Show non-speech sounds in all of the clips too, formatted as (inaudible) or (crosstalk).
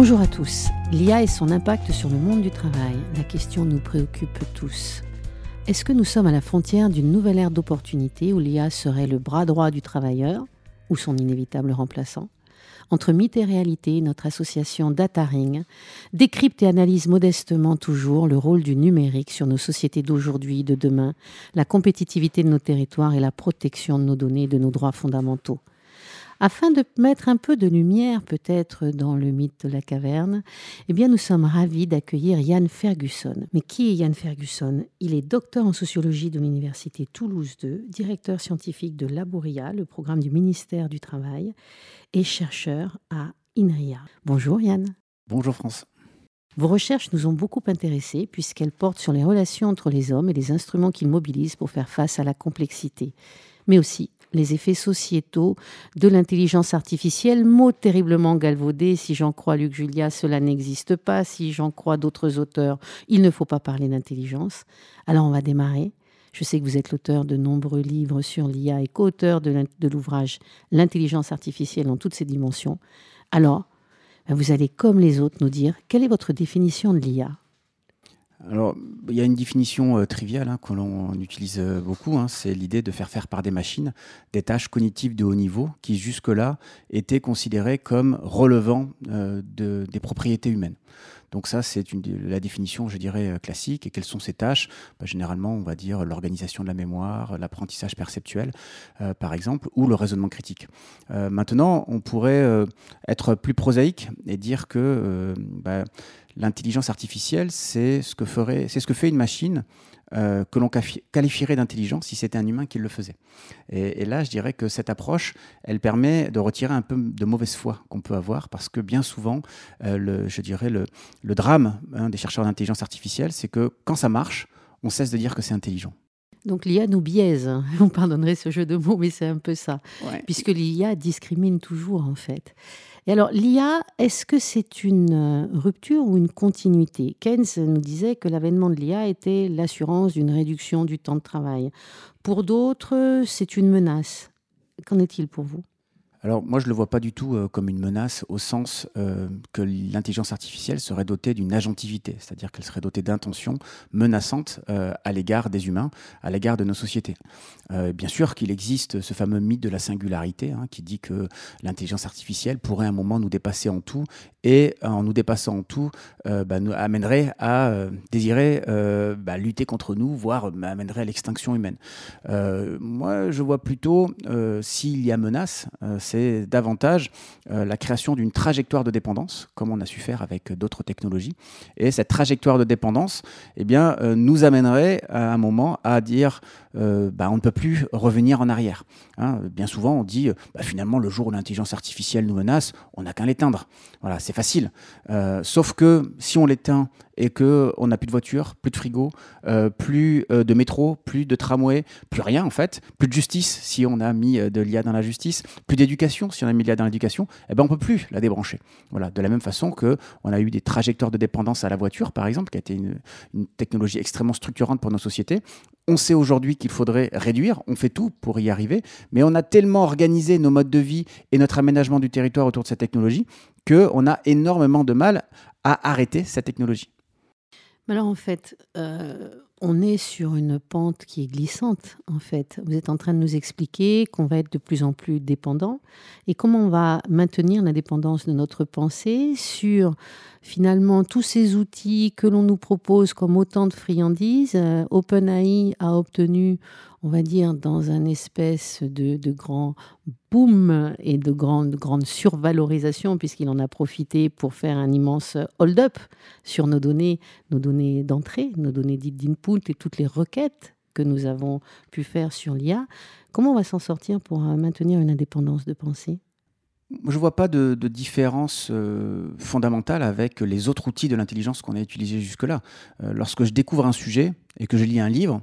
Bonjour à tous. L'IA et son impact sur le monde du travail. La question nous préoccupe tous. Est-ce que nous sommes à la frontière d'une nouvelle ère d'opportunités où l'IA serait le bras droit du travailleur ou son inévitable remplaçant? Entre mythe et réalité, notre association DataRing décrypte et analyse modestement toujours le rôle du numérique sur nos sociétés d'aujourd'hui, de demain, la compétitivité de nos territoires et la protection de nos données et de nos droits fondamentaux. Afin de mettre un peu de lumière peut-être dans le mythe de la caverne, eh bien nous sommes ravis d'accueillir Yann Ferguson. Mais qui est Yann Ferguson? Il est docteur en sociologie de l'Université Toulouse II, directeur scientifique de Laboria, le programme du ministère du Travail, et chercheur à INRIA. Bonjour Yann. Bonjour France. Vos recherches nous ont beaucoup intéressés puisqu'elles portent sur les relations entre les hommes et les instruments qu'ils mobilisent pour faire face à la complexité, mais aussi les effets sociétaux de l'intelligence artificielle, mot terriblement galvaudé. Si j'en crois Luc Julia, cela n'existe pas. Si j'en crois d'autres auteurs, il ne faut pas parler d'intelligence. Alors on va démarrer. Je sais que vous êtes l'auteur de nombreux livres sur l'IA et co-auteur de l'ouvrage L'intelligence artificielle en toutes ses dimensions. Alors, ben, vous allez, comme les autres, nous dire quelle est votre définition de l'IA alors, il y a une définition euh, triviale hein, que l'on utilise euh, beaucoup, hein, c'est l'idée de faire faire par des machines des tâches cognitives de haut niveau qui jusque-là étaient considérées comme relevant euh, de, des propriétés humaines. Donc ça, c'est la définition, je dirais, classique. Et quelles sont ces tâches? Bah, Généralement, on va dire l'organisation de la mémoire, l'apprentissage perceptuel, par exemple, ou le raisonnement critique. maintenant, on pourrait être plus prosaïque et dire que bah, l'intelligence artificielle, c'est ce, que ferait, c'est ce que fait une machine euh, que l'on qualifierait d'intelligence si c'était un humain qui le faisait. Et, là, je dirais que cette approche, elle permet de retirer un peu de mauvaise foi qu'on peut avoir, parce que bien souvent, euh, le, je dirais le, le drame hein, des chercheurs d'intelligence artificielle, c'est que quand ça marche, on cesse de dire que c'est intelligent. Donc l'IA nous biaise, (laughs) on pardonnerait ce jeu de mots, mais c'est un peu ça, puisque l'IA discrimine toujours en fait. Et alors, l'IA, est-ce que c'est une euh, rupture ou une continuité? Keynes nous disait que l'avènement de l'IA était l'assurance d'une réduction du temps de travail. Pour d'autres, c'est une menace. Qu'en est-il pour vous? Alors moi, je ne le vois pas du tout euh, comme une menace au sens euh, que l'intelligence artificielle serait dotée d'une agentivité, c'est-à-dire qu'elle serait dotée d'intentions menaçantes euh, à l'égard des humains, à l'égard de nos sociétés. bien sûr qu'il existe ce fameux mythe de la singularité hein, qui dit que l'intelligence artificielle pourrait à un moment nous dépasser en tout et en nous dépassant en tout, bah, nous amènerait à désirer bah, lutter contre nous, voire amènerait à l'extinction humaine. moi, je vois plutôt s'il y a menace, c'est davantage euh, la création d'une trajectoire de dépendance, comme on a su faire avec d'autres technologies. Et cette trajectoire de dépendance eh euh, nous amènerait à un moment à dire euh, bah, on ne peut plus revenir en arrière. Hein. bien souvent, on dit bah, finalement, le jour où l'intelligence artificielle nous menace, on n'a qu'à l'éteindre. Voilà, c'est facile. sauf que si on l'éteint et qu'on n'a plus de voiture, plus de frigo, plus de métro, plus de tramway, plus rien en fait, plus de justice si on a mis de l'IA dans la justice, plus d'éducation si on a mis l'IA dans l'éducation, eh ben on peut plus la débrancher. Voilà, de la même façon que on a eu des trajectoires de dépendance à la voiture, par exemple, qui a été une, technologie extrêmement structurante pour nos sociétés. On sait aujourd'hui qu'il faudrait réduire, on fait tout pour y arriver, mais on a tellement organisé nos modes de vie et notre aménagement du territoire autour de cette technologie qu'on a énormément de mal à arrêter cette technologie. Alors en fait, euh, on est sur une pente qui est glissante, en fait. Vous êtes en train de nous expliquer qu'on va être de plus en plus dépendant et comment on va maintenir l'indépendance de notre pensée sur finalement tous ces outils que l'on nous propose comme autant de friandises. Euh, OpenAI a obtenu, on va dire, dans un espèce de, grand boom et de grande, grande survalorisation, puisqu'il en a profité pour faire un immense hold-up sur nos données, nos données d'entrée, nos données dites d'input et toutes les requêtes que nous avons pu faire sur l'IA. Comment on va s'en sortir pour euh, maintenir une indépendance de pensée? Je ne vois pas de, différence euh, fondamentale avec les autres outils de l'intelligence qu'on a utilisés jusque-là. Euh, lorsque je découvre un sujet et que je lis un livre,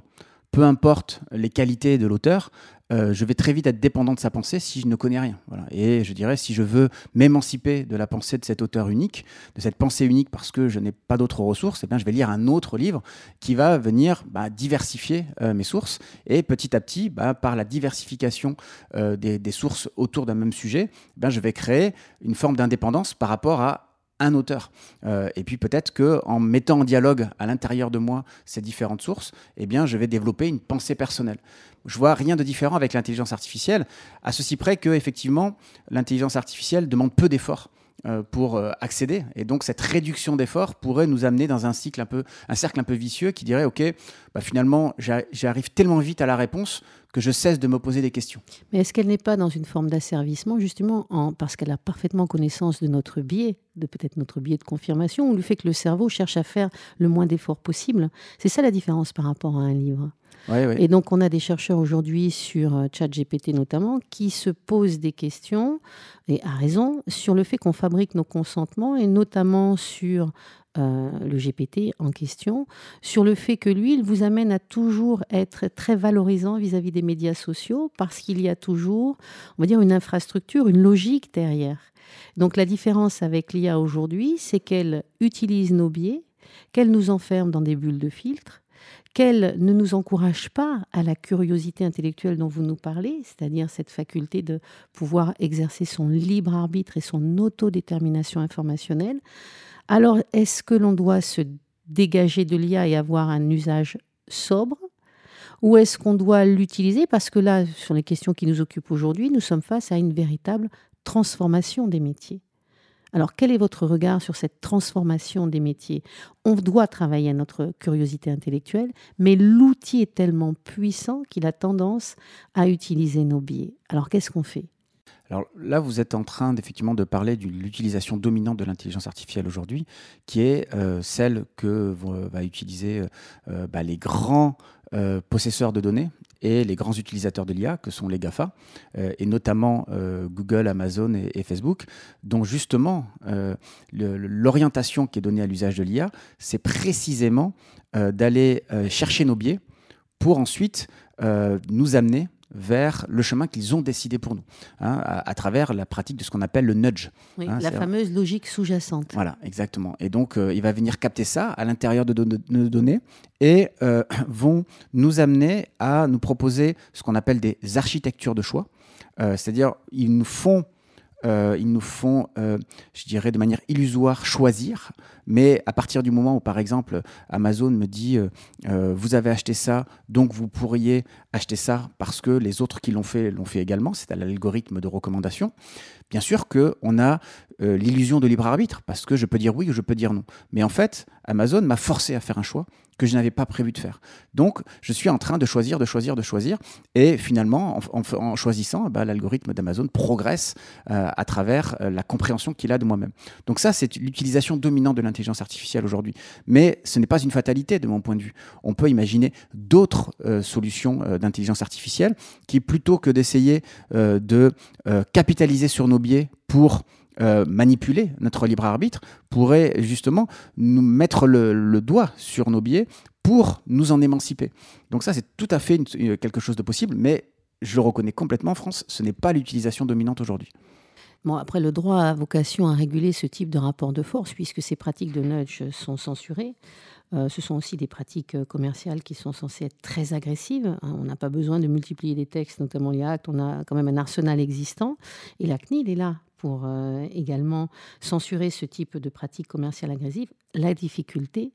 peu importe les qualités de l'auteur, euh, je vais très vite être dépendant de sa pensée si je ne connais rien. Et je dirais, si je veux m'émanciper de la pensée de cet auteur unique, de cette pensée unique parce que je n'ai pas d'autres ressources, eh bien, je vais lire un autre livre qui va venir bah, diversifier euh, mes sources. Et petit à petit, bah, par la diversification euh, des, sources autour d'un même sujet, eh je vais créer une forme d'indépendance par rapport à un auteur. Euh, et puis peut-être que en mettant en dialogue à l'intérieur de moi ces différentes sources, eh bien, je vais développer une pensée personnelle. Je vois rien de différent avec l'intelligence artificielle, à ceci près que effectivement, l'intelligence artificielle demande peu d'efforts. Euh, pour euh, accéder. Et donc cette réduction d'efforts pourrait nous amener dans un cycle un peu, un cercle un peu vicieux qui dirait ok, bah, finalement j'arrive tellement vite à la réponse que je cesse de me poser des questions. Mais est-ce qu'elle n'est pas dans une forme d'asservissement justement en, parce qu'elle a parfaitement connaissance de notre biais, de peut-être notre biais de confirmation, ou le fait que le cerveau cherche à faire le moins d'efforts possible? C'est ça la différence par rapport à un livre. Et donc, on a des chercheurs aujourd'hui sur euh, ChatGPT notamment qui se posent des questions, et à raison, sur le fait qu'on fabrique nos consentements et notamment sur euh, le GPT en question, sur le fait que lui, il vous amène à toujours être très valorisant vis-à-vis des médias sociaux parce qu'il y a toujours, on va dire, une infrastructure, une logique derrière. Donc la différence avec l'IA aujourd'hui, c'est qu'elle utilise nos biais, qu'elle nous enferme dans des bulles de filtre, qu'elle ne nous encourage pas à la curiosité intellectuelle dont vous nous parlez, c'est-à-dire cette faculté de pouvoir exercer son libre arbitre et son autodétermination informationnelle, alors est-ce que l'on doit se dégager de l'IA et avoir un usage sobre ou est-ce qu'on doit l'utiliser? Parce que là, sur les questions qui nous occupent aujourd'hui, nous sommes face à une véritable transformation des métiers. Alors, quel est votre regard sur cette transformation des métiers? On doit travailler à notre curiosité intellectuelle, mais l'outil est tellement puissant qu'il a tendance à utiliser nos biais. Alors, qu'est-ce qu'on fait? Alors là, vous êtes en train d'effectivement de parler de l'utilisation dominante de l'intelligence artificielle aujourd'hui, qui est euh, celle que va utiliser euh, bah, les grands euh, possesseurs de données et les grands utilisateurs de l'IA, que sont les GAFA, euh, et notamment euh, Google, Amazon et, Facebook, dont justement l'orientation qui est donnée à l'usage de l'IA, c'est précisément d'aller chercher nos biais pour ensuite nous amener vers le chemin qu'ils ont décidé pour nous, hein, à, travers la pratique de ce qu'on appelle le nudge. Hein, la fameuse logique sous-jacente. Voilà, exactement. Et donc, euh, il va venir capter ça à l'intérieur de nos données et euh, vont nous amener à nous proposer ce qu'on appelle des architectures de choix. Euh, c'est-à-dire, ils nous font euh, ils nous font, euh, je dirais, de manière illusoire choisir. Mais à partir du moment où, par exemple, Amazon me dit, euh, vous avez acheté ça, donc vous pourriez acheter ça parce que les autres qui l'ont fait l'ont fait également, c'est à l'algorithme de recommandation. Bien sûr qu'on a l'illusion de libre arbitre parce que je peux dire oui ou je peux dire non. Mais en fait, Amazon m'a forcé à faire un choix que je n'avais pas prévu de faire. Donc, je suis en train de choisir, de choisir, de choisir. Et finalement, en, choisissant, bah, l'algorithme d'Amazon progresse euh, à travers euh, la compréhension qu'il a de moi-même. Donc ça, c'est l'utilisation dominante de l'intelligence artificielle aujourd'hui. Mais ce n'est pas une fatalité de mon point de vue. On peut imaginer d'autres euh, solutions d'intelligence artificielle qui, plutôt que d'essayer de capitaliser sur nos biais pour euh, manipuler notre libre arbitre pourrait justement nous mettre le, doigt sur nos biais pour nous en émanciper. Donc ça, c'est tout à fait quelque chose de possible, mais je le reconnais complètement, en France, ce n'est pas l'utilisation dominante aujourd'hui. Bon, après, le droit a vocation à réguler ce type de rapport de force, puisque ces pratiques de nudge sont censurées. Euh, ce sont aussi des pratiques euh, commerciales qui sont censées être très agressives. Hein. on n'a pas besoin de multiplier les textes, notamment les actes. On a quand même un arsenal existant. Et la CNIL est là pour euh, également censurer ce type de pratiques commerciales agressives. La difficulté,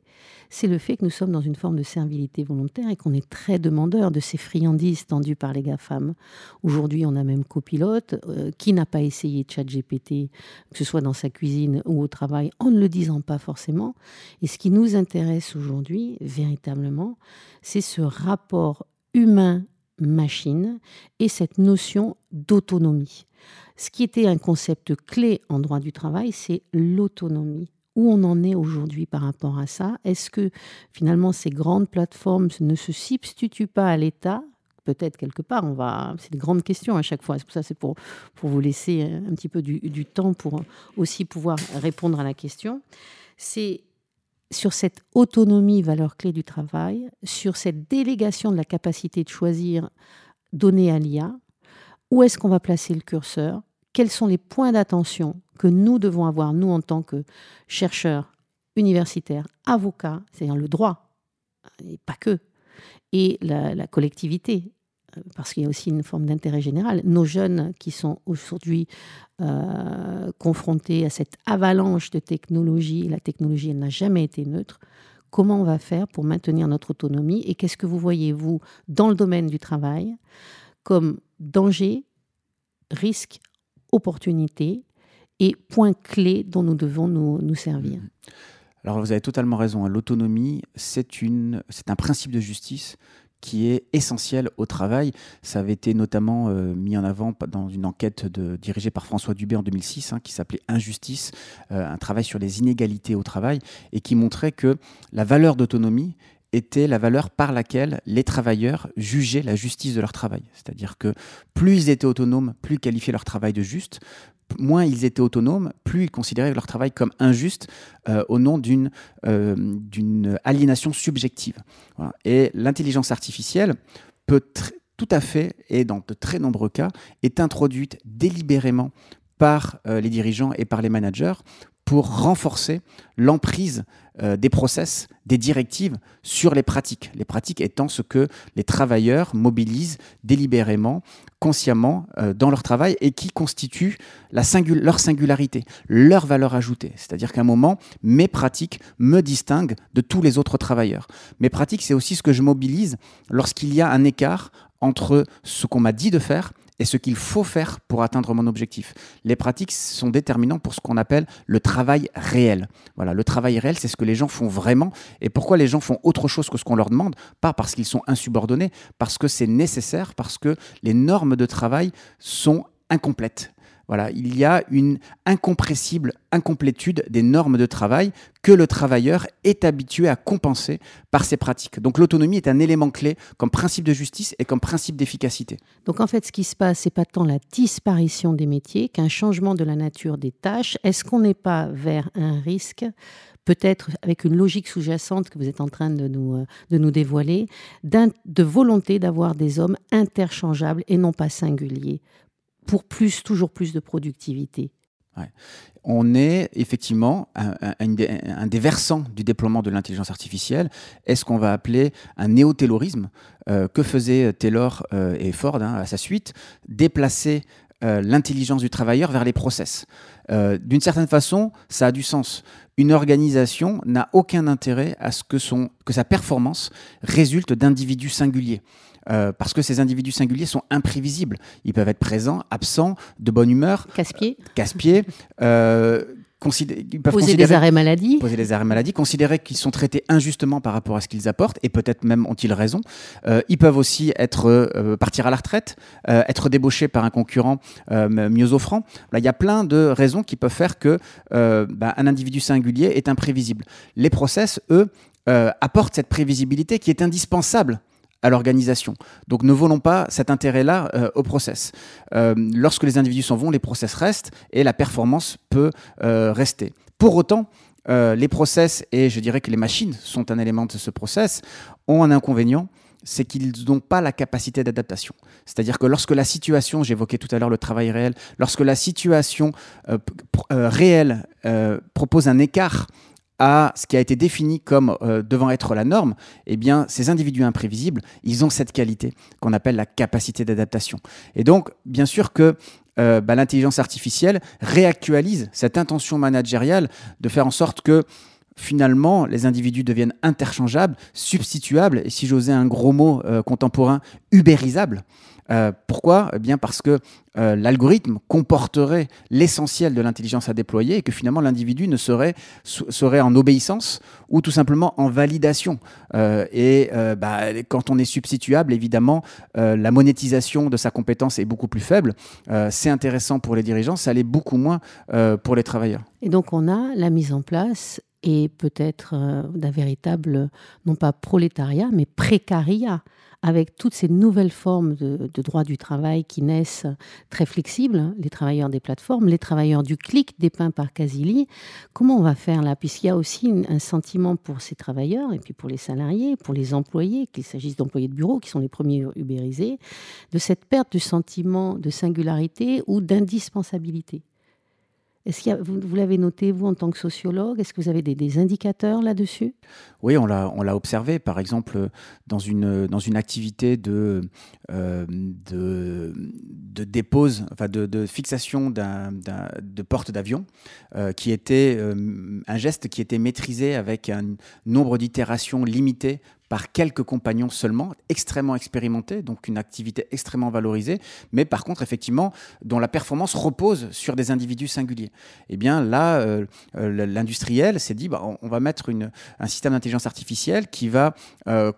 c'est le fait que nous sommes dans une forme de servilité volontaire et qu'on est très demandeur de ces friandises tendues par les GAFAM. Aujourd'hui, on a même copilote euh, qui n'a pas essayé ChatGPT, que ce soit dans sa cuisine ou au travail, en ne le disant pas forcément. Et ce qui nous intéresse aujourd'hui, véritablement, c'est ce rapport humain-machine et cette notion d'autonomie. Ce qui était un concept clé en droit du travail, c'est l'autonomie. Où on en est aujourd'hui par rapport à ça? Est-ce que finalement ces grandes plateformes ne se substituent pas à l'État? Peut-être quelque part, on va. C'est une grande question à chaque fois. C'est pour ça, c'est pour, pour vous laisser un petit peu du, du temps pour aussi pouvoir répondre à la question. C'est sur cette autonomie, valeur clé du travail, sur cette délégation de la capacité de choisir donnée à l'IA, où est-ce qu'on va placer le curseur? Quels sont les points d'attention que nous devons avoir, nous, en tant que chercheurs, universitaires, avocats, c'est-à-dire le droit, et pas que, et la, collectivité, parce qu'il y a aussi une forme d'intérêt général, nos jeunes qui sont aujourd'hui euh, confrontés à cette avalanche de technologie, la technologie n'a jamais été neutre, comment on va faire pour maintenir notre autonomie et qu'est-ce que vous voyez, vous, dans le domaine du travail, comme danger, risque, opportunité et points clés dont nous devons nous, nous servir? Alors vous avez totalement raison, hein. l'autonomie, c'est un principe de justice qui est essentiel au travail. Ça avait été notamment euh, mis en avant dans une enquête dirigée par François Dubé en 2006, hein, qui s'appelait Injustice, euh, un travail sur les inégalités au travail, et qui montrait que la valeur d'autonomie était la valeur par laquelle les travailleurs jugeaient la justice de leur travail. C'est-à-dire que plus ils étaient autonomes, plus ils qualifiaient leur travail de juste, moins ils étaient autonomes, plus ils considéraient leur travail comme injuste euh, au nom d'une euh, aliénation subjective. Et l'intelligence artificielle peut tout à fait, et dans de très nombreux cas, est introduite délibérément par euh, les dirigeants et par les managers pour renforcer l'emprise euh, des process, des directives sur les pratiques. Les pratiques étant ce que les travailleurs mobilisent délibérément, consciemment euh, dans leur travail et qui constitue la leur singularité, leur valeur ajoutée. C'est-à-dire qu'à un moment, mes pratiques me distinguent de tous les autres travailleurs. Mes pratiques, c'est aussi ce que je mobilise lorsqu'il y a un écart entre ce qu'on m'a dit de faire et ce qu'il faut faire pour atteindre mon objectif. Les pratiques sont déterminantes pour ce qu'on appelle le travail réel. Voilà, le travail réel, c'est ce que les gens font vraiment. Et pourquoi les gens font autre chose que ce qu'on leur demande? Pas parce qu'ils sont insubordonnés, parce que c'est nécessaire, parce que les normes de travail sont incomplètes. Il y a une incompressible incomplétude des normes de travail que le travailleur est habitué à compenser par ses pratiques. Donc l'autonomie est un élément clé comme principe de justice et comme principe d'efficacité. Donc en fait, ce qui se passe, c'est pas tant la disparition des métiers qu'un changement de la nature des tâches. Est-ce qu'on n'est pas vers un risque peut-être avec une logique sous-jacente que vous êtes en train de nous dévoiler, de volonté d'avoir des hommes interchangeables et non pas singuliers pour plus, toujours plus de productivité. On est effectivement un, des, versants du déploiement de l'intelligence artificielle, est ce qu'on va appeler un néo-taylorisme euh, que faisaient Taylor euh, et Ford hein, à sa suite, déplacer euh, l'intelligence du travailleur vers les process? D'une certaine façon, ça a du sens. Une organisation n'a aucun intérêt à ce que, son, que sa performance résulte d'individus singuliers. Euh, parce que ces individus singuliers sont imprévisibles. Ils peuvent être présents, absents, de bonne humeur. Casse-pied. Euh, casse-pied. Euh, poser des arrêts maladie. Poser des arrêts maladie, considérer qu'ils sont traités injustement par rapport à ce qu'ils apportent, et peut-être même ont-ils raison. ils peuvent aussi être partir à la retraite, être débauchés par un concurrent mieux offrant. Là, il y a plein de raisons qui peuvent faire que bah, un individu singulier est imprévisible. Les process, eux, apportent cette prévisibilité qui est indispensable à l'organisation. Donc ne volons pas cet intérêt-là euh, au process. Euh, lorsque les individus s'en vont, les process restent et la performance peut euh, rester. Pour autant, les process, et je dirais que les machines sont un élément de ce process, ont un inconvénient, c'est qu'ils n'ont pas la capacité d'adaptation. C'est-à-dire que lorsque la situation, j'évoquais tout à l'heure le travail réel, lorsque la situation réelle propose un écart à ce qui a été défini comme euh, devant être la norme, eh bien, ces individus imprévisibles, ils ont cette qualité qu'on appelle la capacité d'adaptation. Et donc, bien sûr que euh, bah, l'intelligence artificielle réactualise cette intention managériale de faire en sorte que finalement, les individus deviennent interchangeables, substituables, et si j'osais un gros mot euh, contemporain, ubérisables. Euh, pourquoi? Eh bien Parce que euh, l'algorithme comporterait l'essentiel de l'intelligence à déployer et que finalement l'individu ne serait, serait en obéissance ou tout simplement en validation. Euh, et bah, quand on est substituable, évidemment, la monétisation de sa compétence est beaucoup plus faible. C'est intéressant pour les dirigeants, ça l'est beaucoup moins pour les travailleurs. Et donc on a la mise en place et peut-être d'un véritable, non pas prolétariat, mais précariat avec toutes ces nouvelles formes de, droit du travail qui naissent très flexibles, les travailleurs des plateformes, les travailleurs du clic dépeints par Casili, comment on va faire là? Puisqu'il y a aussi un sentiment pour ces travailleurs et puis pour les salariés, pour les employés, qu'il s'agisse d'employés de bureau qui sont les premiers ubérisés, de cette perte du sentiment de singularité ou d'indispensabilité. Est-ce qu'il vous, l'avez noté, vous, en tant que sociologue Est-ce que vous avez des, indicateurs là-dessus? Oui, on l'a, on l'a observé. Par exemple, dans une, dans une activité de, euh, de, de, dépose, enfin de, de fixation d'un, de porte d'avion, euh, qui était euh, un geste qui était maîtrisé avec un nombre d'itérations limité par quelques compagnons seulement, extrêmement expérimentés, donc une activité extrêmement valorisée, mais par contre, effectivement, dont la performance repose sur des individus singuliers. Eh bien là, euh, euh, l'industriel s'est dit, bah, on va mettre un système d'intelligence artificielle qui va euh,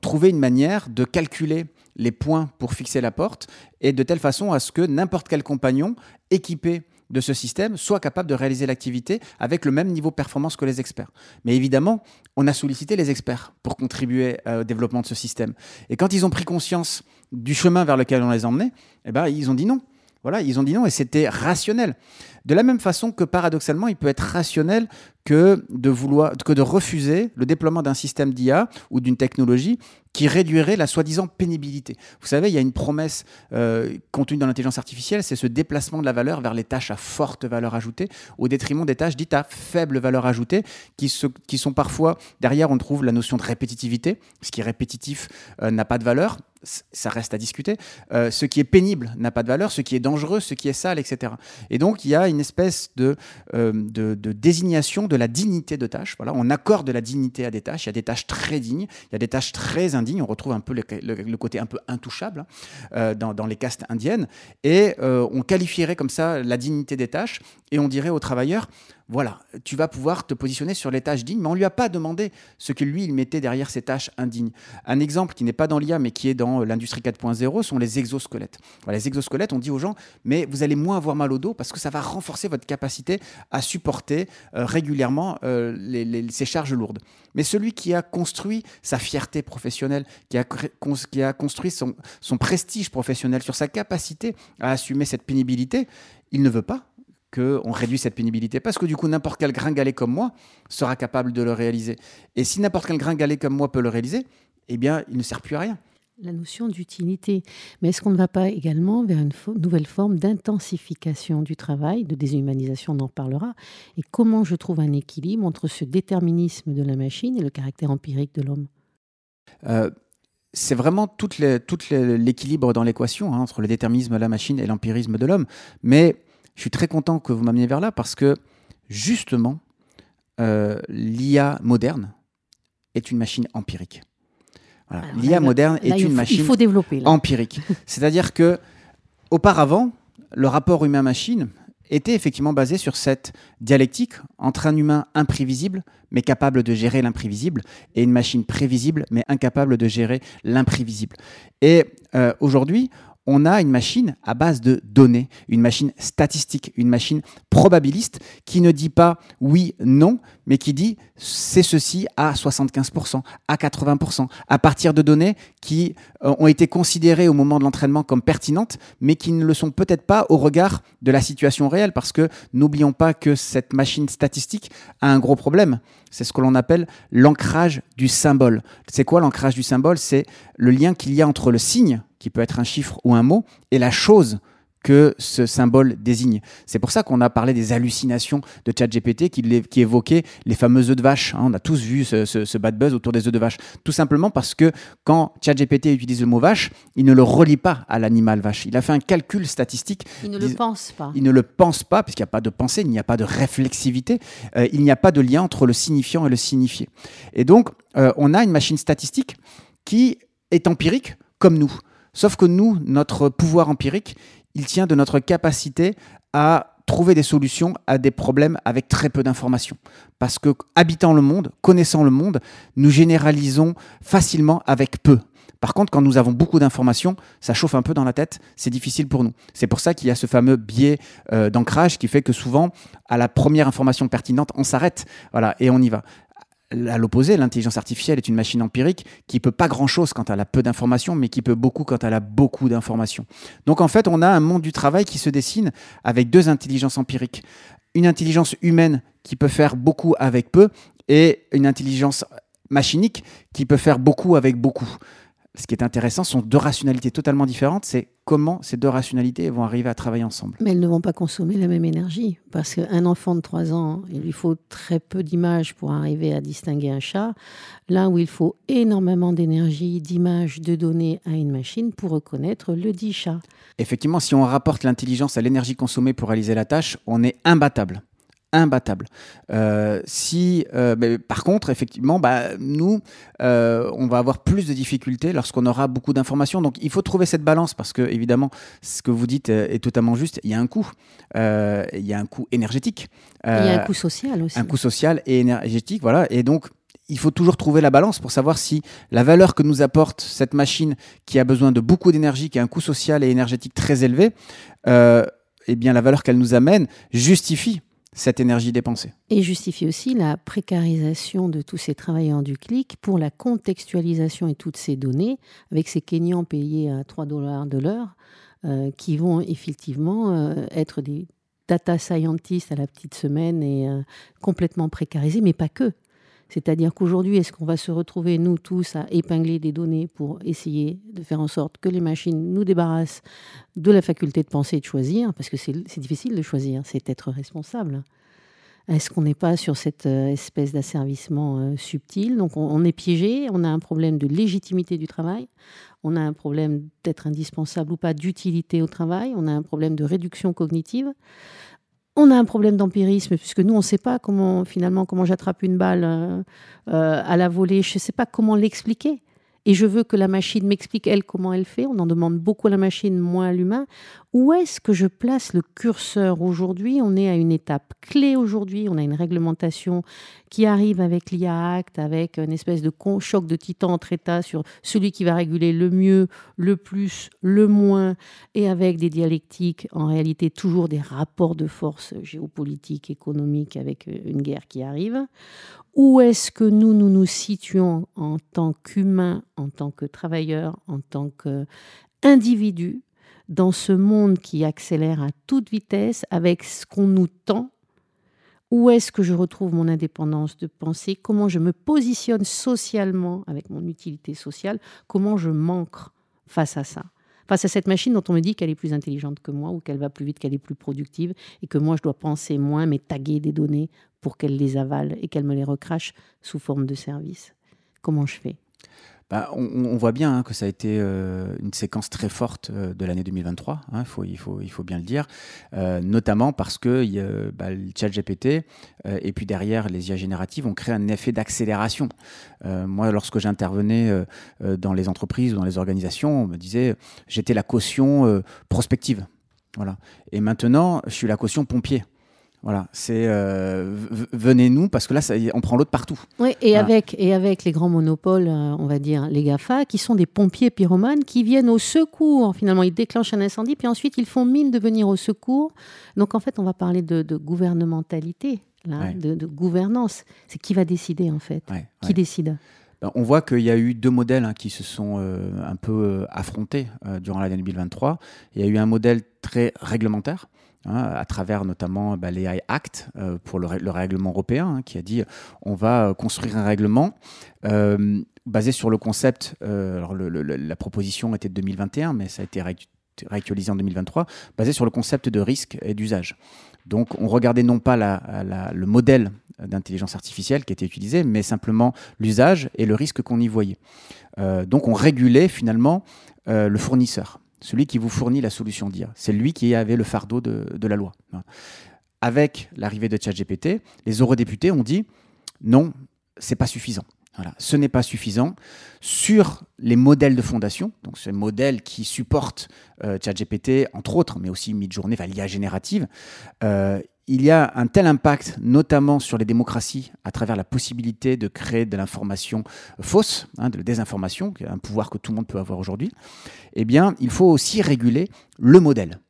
trouver une manière de calculer les points pour fixer la porte, et de telle façon à ce que n'importe quel compagnon équipé de ce système soit capable de réaliser l'activité avec le même niveau de performance que les experts. Mais évidemment, on a sollicité les experts pour contribuer euh, au développement de ce système. Et quand ils ont pris conscience du chemin vers lequel on les emmenait, eh ben, ils ont dit non. Voilà, ils ont dit non et c'était rationnel. De la même façon que paradoxalement, il peut être rationnel que de vouloir, que de refuser le déploiement d'un système d'IA ou d'une technologie qui réduirait la soi-disant pénibilité. Vous savez, il y a une promesse euh, contenue dans l'intelligence artificielle, c'est ce déplacement de la valeur vers les tâches à forte valeur ajoutée, au détriment des tâches dites à faible valeur ajoutée, qui, sont parfois, derrière on trouve la notion de répétitivité, ce qui est répétitif euh, n'a pas de valeur, ça reste à discuter. Euh, ce qui est pénible n'a pas de valeur, ce qui est dangereux, ce qui est sale, etc. Et donc il y a une espèce de, désignation de la dignité de tâche. Voilà, on accorde de la dignité à des tâches. Il y a des tâches très dignes, il y a des tâches très indignes. On retrouve un peu le, côté un peu intouchable hein, euh, dans, dans, les castes indiennes. Et euh, on qualifierait comme ça la dignité des tâches et on dirait aux travailleurs voilà, tu vas pouvoir te positionner sur les tâches dignes, mais on ne lui a pas demandé ce que lui, il mettait derrière ces tâches indignes. Un exemple qui n'est pas dans l'IA, mais qui est dans l'industrie 4.0, sont les exosquelettes. Les exosquelettes, on dit aux gens, mais vous allez moins avoir mal au dos parce que ça va renforcer votre capacité à supporter euh, régulièrement euh, ces charges lourdes. Mais celui qui a construit sa fierté professionnelle, qui a, construit son prestige professionnel sur sa capacité à assumer cette pénibilité, il ne veut pas qu'on réduise cette pénibilité. Parce que du coup, n'importe quel gringalet comme moi sera capable de le réaliser. Et si n'importe quel gringalet comme moi peut le réaliser, eh bien, il ne sert plus à rien. La notion d'utilité. Mais est-ce qu'on ne va pas également vers une fo nouvelle forme d'intensification du travail, de déshumanisation, on en parlera Et comment je trouve un équilibre entre ce déterminisme de la machine et le caractère empirique de l'homme? Euh, c'est vraiment tout l'équilibre dans l'équation hein, entre le déterminisme de la machine et l'empirisme de l'homme. Mais je suis très content que vous m'ameniez vers là parce que justement, euh, l'IA moderne est une machine empirique. Voilà. L'IA moderne là, est une faut, machine faut développer, là. empirique. (laughs) C'est-à-dire que auparavant, le rapport humain-machine était effectivement basé sur cette dialectique entre un humain imprévisible mais capable de gérer l'imprévisible et une machine prévisible mais incapable de gérer l'imprévisible. Et euh, aujourd'hui, on a une machine à base de données, une machine statistique, une machine probabiliste qui ne dit pas oui, non, mais qui dit c'est ceci à 75%, à 80%, à partir de données qui euh, ont été considérées au moment de l'entraînement comme pertinentes, mais qui ne le sont peut-être pas au regard de la situation réelle, parce que n'oublions pas que cette machine statistique a un gros problème. C'est ce que l'on appelle l'ancrage du symbole. C'est quoi l'ancrage du symbole? C'est le lien qu'il y a entre le signe qui peut être un chiffre ou un mot, et la chose que ce symbole désigne. C'est pour ça qu'on a parlé des hallucinations de ChatGPT qui, qui évoquait les fameux œufs de vache. Hein. On a tous vu ce, ce, ce, bad buzz autour des œufs de vache. Tout simplement parce que quand ChatGPT utilise le mot vache, il ne le relie pas à l'animal vache. Il a fait un calcul statistique. Il ne le pense pas. Il ne le pense pas, puisqu'il n'y a pas de pensée, il n'y a pas de réflexivité, euh, il n'y a pas de lien entre le signifiant et le signifié. Et donc, euh, on a une machine statistique qui est empirique comme nous. Sauf que nous, notre pouvoir empirique, il tient de notre capacité à trouver des solutions à des problèmes avec très peu d'informations. Parce que, habitant le monde, connaissant le monde, nous généralisons facilement avec peu. Par contre, quand nous avons beaucoup d'informations, ça chauffe un peu dans la tête, c'est difficile pour nous. C'est pour ça qu'il y a ce fameux biais euh, d'ancrage qui fait que souvent, à la première information pertinente, on s'arrête, et on y va à l'opposé, l'intelligence artificielle est une machine empirique qui peut pas grand-chose quand elle a peu d'informations, mais qui peut beaucoup quand elle a beaucoup d'informations. Donc en fait, on a un monde du travail qui se dessine avec deux intelligences empiriques. Une intelligence humaine qui peut faire beaucoup avec peu et une intelligence machinique qui peut faire beaucoup avec beaucoup. Ce qui est intéressant sont deux rationalités totalement différentes. C'est comment ces deux rationalités vont arriver à travailler ensemble. Mais elles ne vont pas consommer la même énergie. Parce qu'un enfant de 3 ans, il lui faut très peu d'images pour arriver à distinguer un chat. Là où il faut énormément d'énergie, d'images, de données à une machine pour reconnaître le dit chat. Effectivement, si on rapporte l'intelligence à l'énergie consommée pour réaliser la tâche, on est imbattable imbattable. Euh, si, euh, par contre, effectivement, bah, nous, euh, on va avoir plus de difficultés lorsqu'on aura beaucoup d'informations. Donc, il faut trouver cette balance parce que, évidemment, ce que vous dites est totalement juste. Il y a un coût. il y a un coût énergétique. il y a un coût social aussi. Un coût social et énergétique, voilà. Et donc, il faut toujours trouver la balance pour savoir si la valeur que nous apporte cette machine qui a besoin de beaucoup d'énergie, qui a un coût social et énergétique très élevé, eh bien, la valeur qu'elle nous amène justifie cette énergie dépensée. Et justifie aussi la précarisation de tous ces travailleurs du clic pour la contextualisation et toutes ces données, avec ces Kenyans payés à 3 dollars de l'heure, euh, qui vont effectivement euh, être des data scientists à la petite semaine et euh, complètement précarisés, mais pas que. C'est-à-dire qu'aujourd'hui, est-ce qu'on va se retrouver, nous tous, à épingler des données pour essayer de faire en sorte que les machines nous débarrassent de la faculté de penser et de choisir? Parce que c'est difficile de choisir, c'est être responsable. Est-ce qu'on n'est pas sur cette euh, espèce d'asservissement euh, subtil? Donc on, est piégé, on a un problème de légitimité du travail, on a un problème d'être indispensable ou pas d'utilité au travail, on a un problème de réduction cognitive. On a un problème d'empirisme puisque nous, on ne sait pas comment finalement comment j'attrape une balle euh, euh, à la volée. Je ne sais pas comment l'expliquer. Et je veux que la machine m'explique, elle, comment elle fait. On en demande beaucoup à la machine, moins à l'humain. Où est-ce que je place le curseur aujourd'hui? On est à une étape clé aujourd'hui. On a une réglementation qui arrive avec l'IA Act, avec une espèce de choc de titan entre États sur celui qui va réguler le mieux, le plus, le moins, et avec des dialectiques, en réalité toujours des rapports de force géopolitiques, économiques, avec une guerre qui arrive. Où est-ce que nous, nous nous situons en tant qu'humains, en tant que travailleurs, en tant qu'individus dans ce monde qui accélère à toute vitesse avec ce qu'on nous tend où est-ce que je retrouve mon indépendance de penser Comment je me positionne socialement avec mon utilité sociale? Comment je manque face à ça? Face à cette machine dont on me dit qu'elle est plus intelligente que moi ou qu'elle va plus vite, qu'elle est plus productive et que moi je dois penser moins mais taguer des données pour qu'elle les avale et qu'elle me les recrache sous forme de service Comment je fais? Bah, on, voit bien hein, que ça a été euh, une séquence très forte euh, de l'année 2023, hein, il, faut, bien le dire, euh, notamment parce que bah, le chat GPT et puis derrière les IA génératives ont créé un effet d'accélération. moi, lorsque j'intervenais dans les entreprises ou dans les organisations, on me disait j'étais la caution prospective. Voilà. Et maintenant, je suis la caution pompier. Voilà, c'est euh, venez-nous parce que là, ça, on prend l'autre partout. Oui, et, avec, et avec les grands monopoles, euh, on va dire les GAFA, qui sont des pompiers pyromanes qui viennent au secours. Finalement, ils déclenchent un incendie, puis ensuite ils font mine de venir au secours. Donc en fait, on va parler de, gouvernementalité, là, de, gouvernance. C'est qui va décider en fait? Qui décide? Ben, on voit qu'il y a eu deux modèles hein, qui se sont euh, un peu affrontés durant l'année 2023. Il y a eu un modèle très réglementaire, Hein, à travers notamment bah, les Act euh, pour le, règlement européen, hein, qui a dit on va euh, construire un règlement euh, basé sur le concept. alors la proposition était de 2021, mais ça a été réactualisé en 2023, basé sur le concept de risque et d'usage. Donc on regardait non pas le modèle d'intelligence artificielle qui était utilisé, mais simplement l'usage et le risque qu'on y voyait. donc on régulait finalement le fournisseur celui qui vous fournit la solution d'IA. C'est lui qui avait le fardeau de, la loi. Avec l'arrivée de ChatGPT, les eurodéputés ont dit non, c'est pas suffisant. Ce n'est pas suffisant. Sur les modèles de fondation, donc ces modèles qui supportent euh, ChatGPT, entre autres, mais aussi Midjourney, enfin l'IA générative, euh, il y a un tel impact, notamment sur les démocraties, à travers la possibilité de créer de l'information fausse, hein, de la désinformation, qui est un pouvoir que tout le monde peut avoir aujourd'hui, eh bien, il faut aussi réguler le modèle.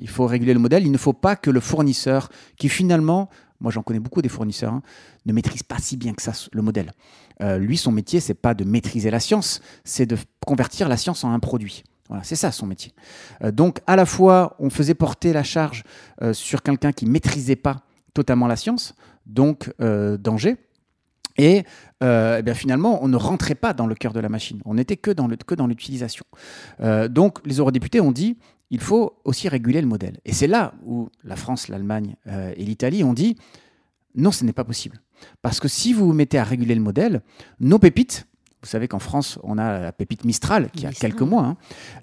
il faut réguler le modèle. Il ne faut pas que le fournisseur, qui finalement, moi j'en connais beaucoup des fournisseurs, hein, ne maîtrise pas si bien que ça le modèle. Euh, lui, son métier, c'est pas de maîtriser la science, c'est de convertir la science en un produit. Voilà, c'est ça son métier. Euh, donc, à la fois, on faisait porter la charge euh, sur quelqu'un qui maîtrisait pas totalement la science, donc euh, danger. Et, eh bien finalement, on ne rentrait pas dans le cœur de la machine. On n'était que dans l'utilisation. donc, les eurodéputés ont dit il faut aussi réguler le modèle. Et c'est là où la France, l'Allemagne et l'Italie ont dit non, ce n'est pas possible. Parce que si vous vous mettez à réguler le modèle, nos pépites, vous savez qu'en France, on a la pépite Mistral qui a quelques mois, hein,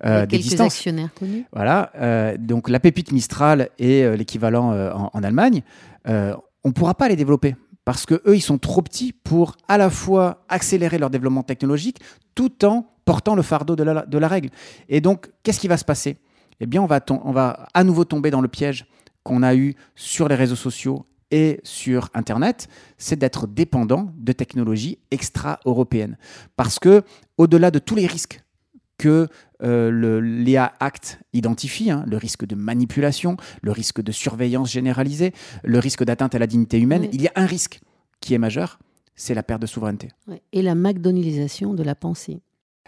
euh, quelques actionnaires connus. Voilà, euh, donc la pépite Mistral et euh, l'équivalent en, Allemagne, on ne pourra pas les développer parce que eux, ils sont trop petits pour à la fois accélérer leur développement technologique tout en portant le fardeau de la, de la règle. Et donc, qu'est-ce qui va se passer? Eh bien, on va, on va à nouveau tomber dans le piège qu'on a eu sur les réseaux sociaux et sur Internet, c'est d'être dépendant de technologies extra-européennes. Parce que, au-delà de tous les risques que euh, le l'IA Act identifie, hein, le risque de manipulation, le risque de surveillance généralisée, le risque d'atteinte à la dignité humaine, il y a un risque qui est majeur, c'est la perte de souveraineté. Et la McDonaldisation de la pensée.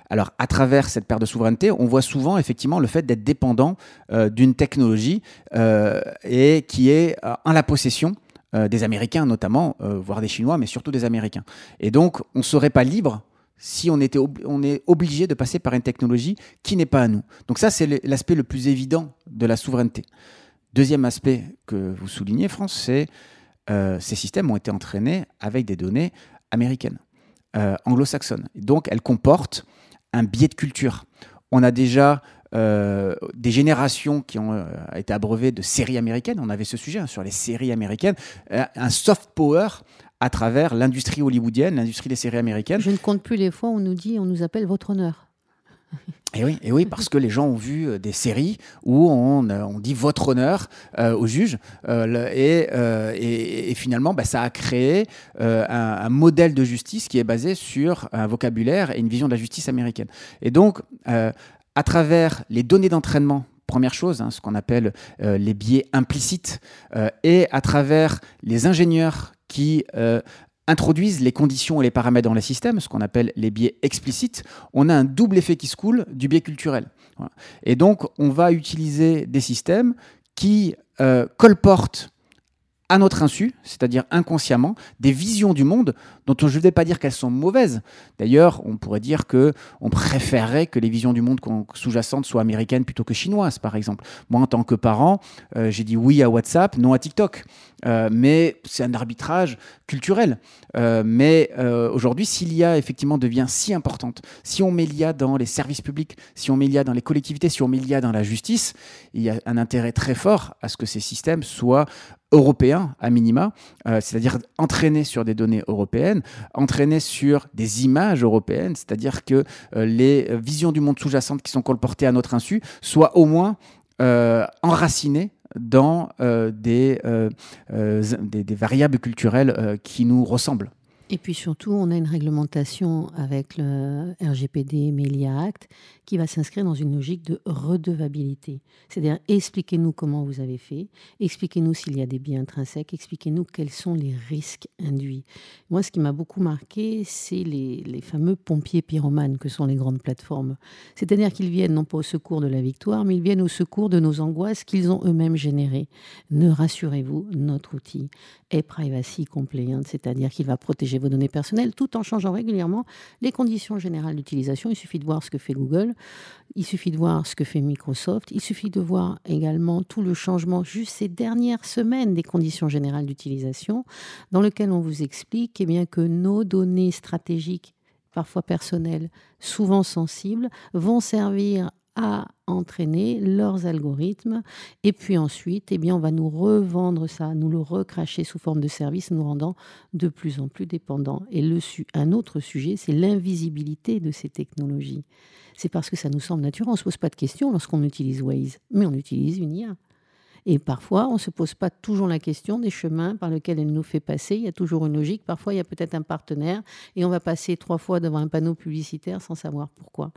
Alors, à travers cette perte de souveraineté, on voit souvent effectivement le fait d'être dépendant euh, d'une technologie euh, et qui est en la possession euh, des Américains notamment, euh, voire des Chinois, mais surtout des Américains. Et donc, on ne serait pas libre si on, était on est obligé de passer par une technologie qui n'est pas à nous. Donc ça, c'est l'aspect le plus évident de la souveraineté. Deuxième aspect que vous soulignez, France, c'est euh, ces systèmes ont été entraînés avec des données américaines, anglo-saxonnes. Donc, elles comportent un biais de culture. On a déjà euh, des générations qui ont euh, été abreuvées de séries américaines. On avait ce sujet hein, sur les séries américaines. Euh, un soft power à travers l'industrie hollywoodienne, l'industrie des séries américaines. Je ne compte plus les fois où on nous dit, on nous appelle votre honneur. Et oui, et oui, parce que les gens ont vu des séries où on, on dit votre honneur au juge, et, et, finalement, bah, ça a créé un, un, modèle de justice qui est basé sur un vocabulaire et une vision de la justice américaine. Et donc, à travers les données d'entraînement, première chose, hein, ce qu'on appelle euh, les biais implicites, euh, et à travers les ingénieurs qui euh, introduisent les conditions et les paramètres dans le système, ce qu'on appelle les biais explicites, on a un double effet qui se coule du biais culturel. Et donc, on va utiliser des systèmes qui colportent à notre insu, c'est-à-dire inconsciemment, des visions du monde dont je ne vais pas dire qu'elles sont mauvaises. D'ailleurs, on pourrait dire que on préférerait que les visions du monde sous-jacentes soient américaines plutôt que chinoises, par exemple. Moi, en tant que parent, euh, j'ai dit oui à WhatsApp, non à TikTok. Euh, mais c'est un arbitrage culturel. Euh, mais aujourd'hui, si l'IA effectivement devient si importante, si on met l'IA dans les services publics, si on met l'IA dans les collectivités, si on met l'IA dans la justice, il y a un intérêt très fort à ce que ces systèmes soient européens à minima, euh, c'est-à-dire entraînés sur des données européennes, entraînés sur des images européennes, c'est-à-dire que euh, les visions du monde sous-jacentes qui sont colportées à notre insu soient au moins euh, enracinées dans des, des, variables culturelles qui nous ressemblent. Et puis surtout, on a une réglementation avec le RGPD Melia Act qui va s'inscrire dans une logique de redevabilité. C'est-à-dire, expliquez-nous comment vous avez fait, expliquez-nous s'il y a des biens intrinsèques, expliquez-nous quels sont les risques induits. Moi, ce qui m'a beaucoup marqué, c'est les, les, fameux pompiers pyromanes que sont les grandes plateformes. C'est-à-dire qu'ils viennent non pas au secours de la victoire, mais ils viennent au secours de nos angoisses qu'ils ont eux-mêmes générées. Ne rassurez-vous, notre outil est privacy compliant, c'est-à-dire qu'il va protéger vos données personnelles tout en changeant régulièrement les conditions générales d'utilisation. Il suffit de voir ce que fait Google il suffit de voir ce que fait Microsoft. Il suffit de voir également tout le changement juste ces dernières semaines des conditions générales d'utilisation, dans lequel on vous explique eh bien, que nos données stratégiques, parfois personnelles, souvent sensibles, vont servir à entraîner leurs algorithmes. Et puis ensuite, eh bien, on va nous revendre ça, nous le recracher sous forme de service, nous rendant de plus en plus dépendants. Et le, un autre sujet, c'est l'invisibilité de ces technologies c'est parce que ça nous semble naturel. On ne se pose pas de questions lorsqu'on utilise Waze, mais on utilise une IA. Et parfois, on ne se pose pas toujours la question des chemins par lesquels elle nous fait passer. Il y a toujours une logique. Parfois, il y a peut-être un partenaire et on va passer trois fois devant un panneau publicitaire sans savoir pourquoi.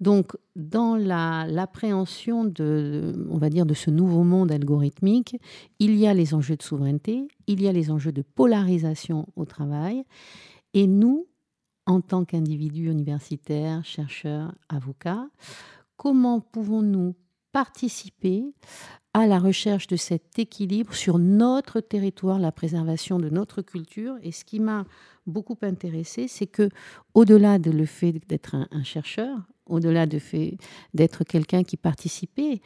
Donc, dans l'appréhension de, on va dire, de ce nouveau monde algorithmique, il y a les enjeux de souveraineté, il y a les enjeux de polarisation au travail. Et nous, en tant qu'individu universitaire, chercheur, avocat, comment pouvons-nous participer à la recherche de cet équilibre sur notre territoire, la préservation de notre culture. Et ce qui m'a beaucoup intéressé, c'est que au-delà de le fait d'être un, chercheur, au-delà de fait d'être quelqu'un qui participait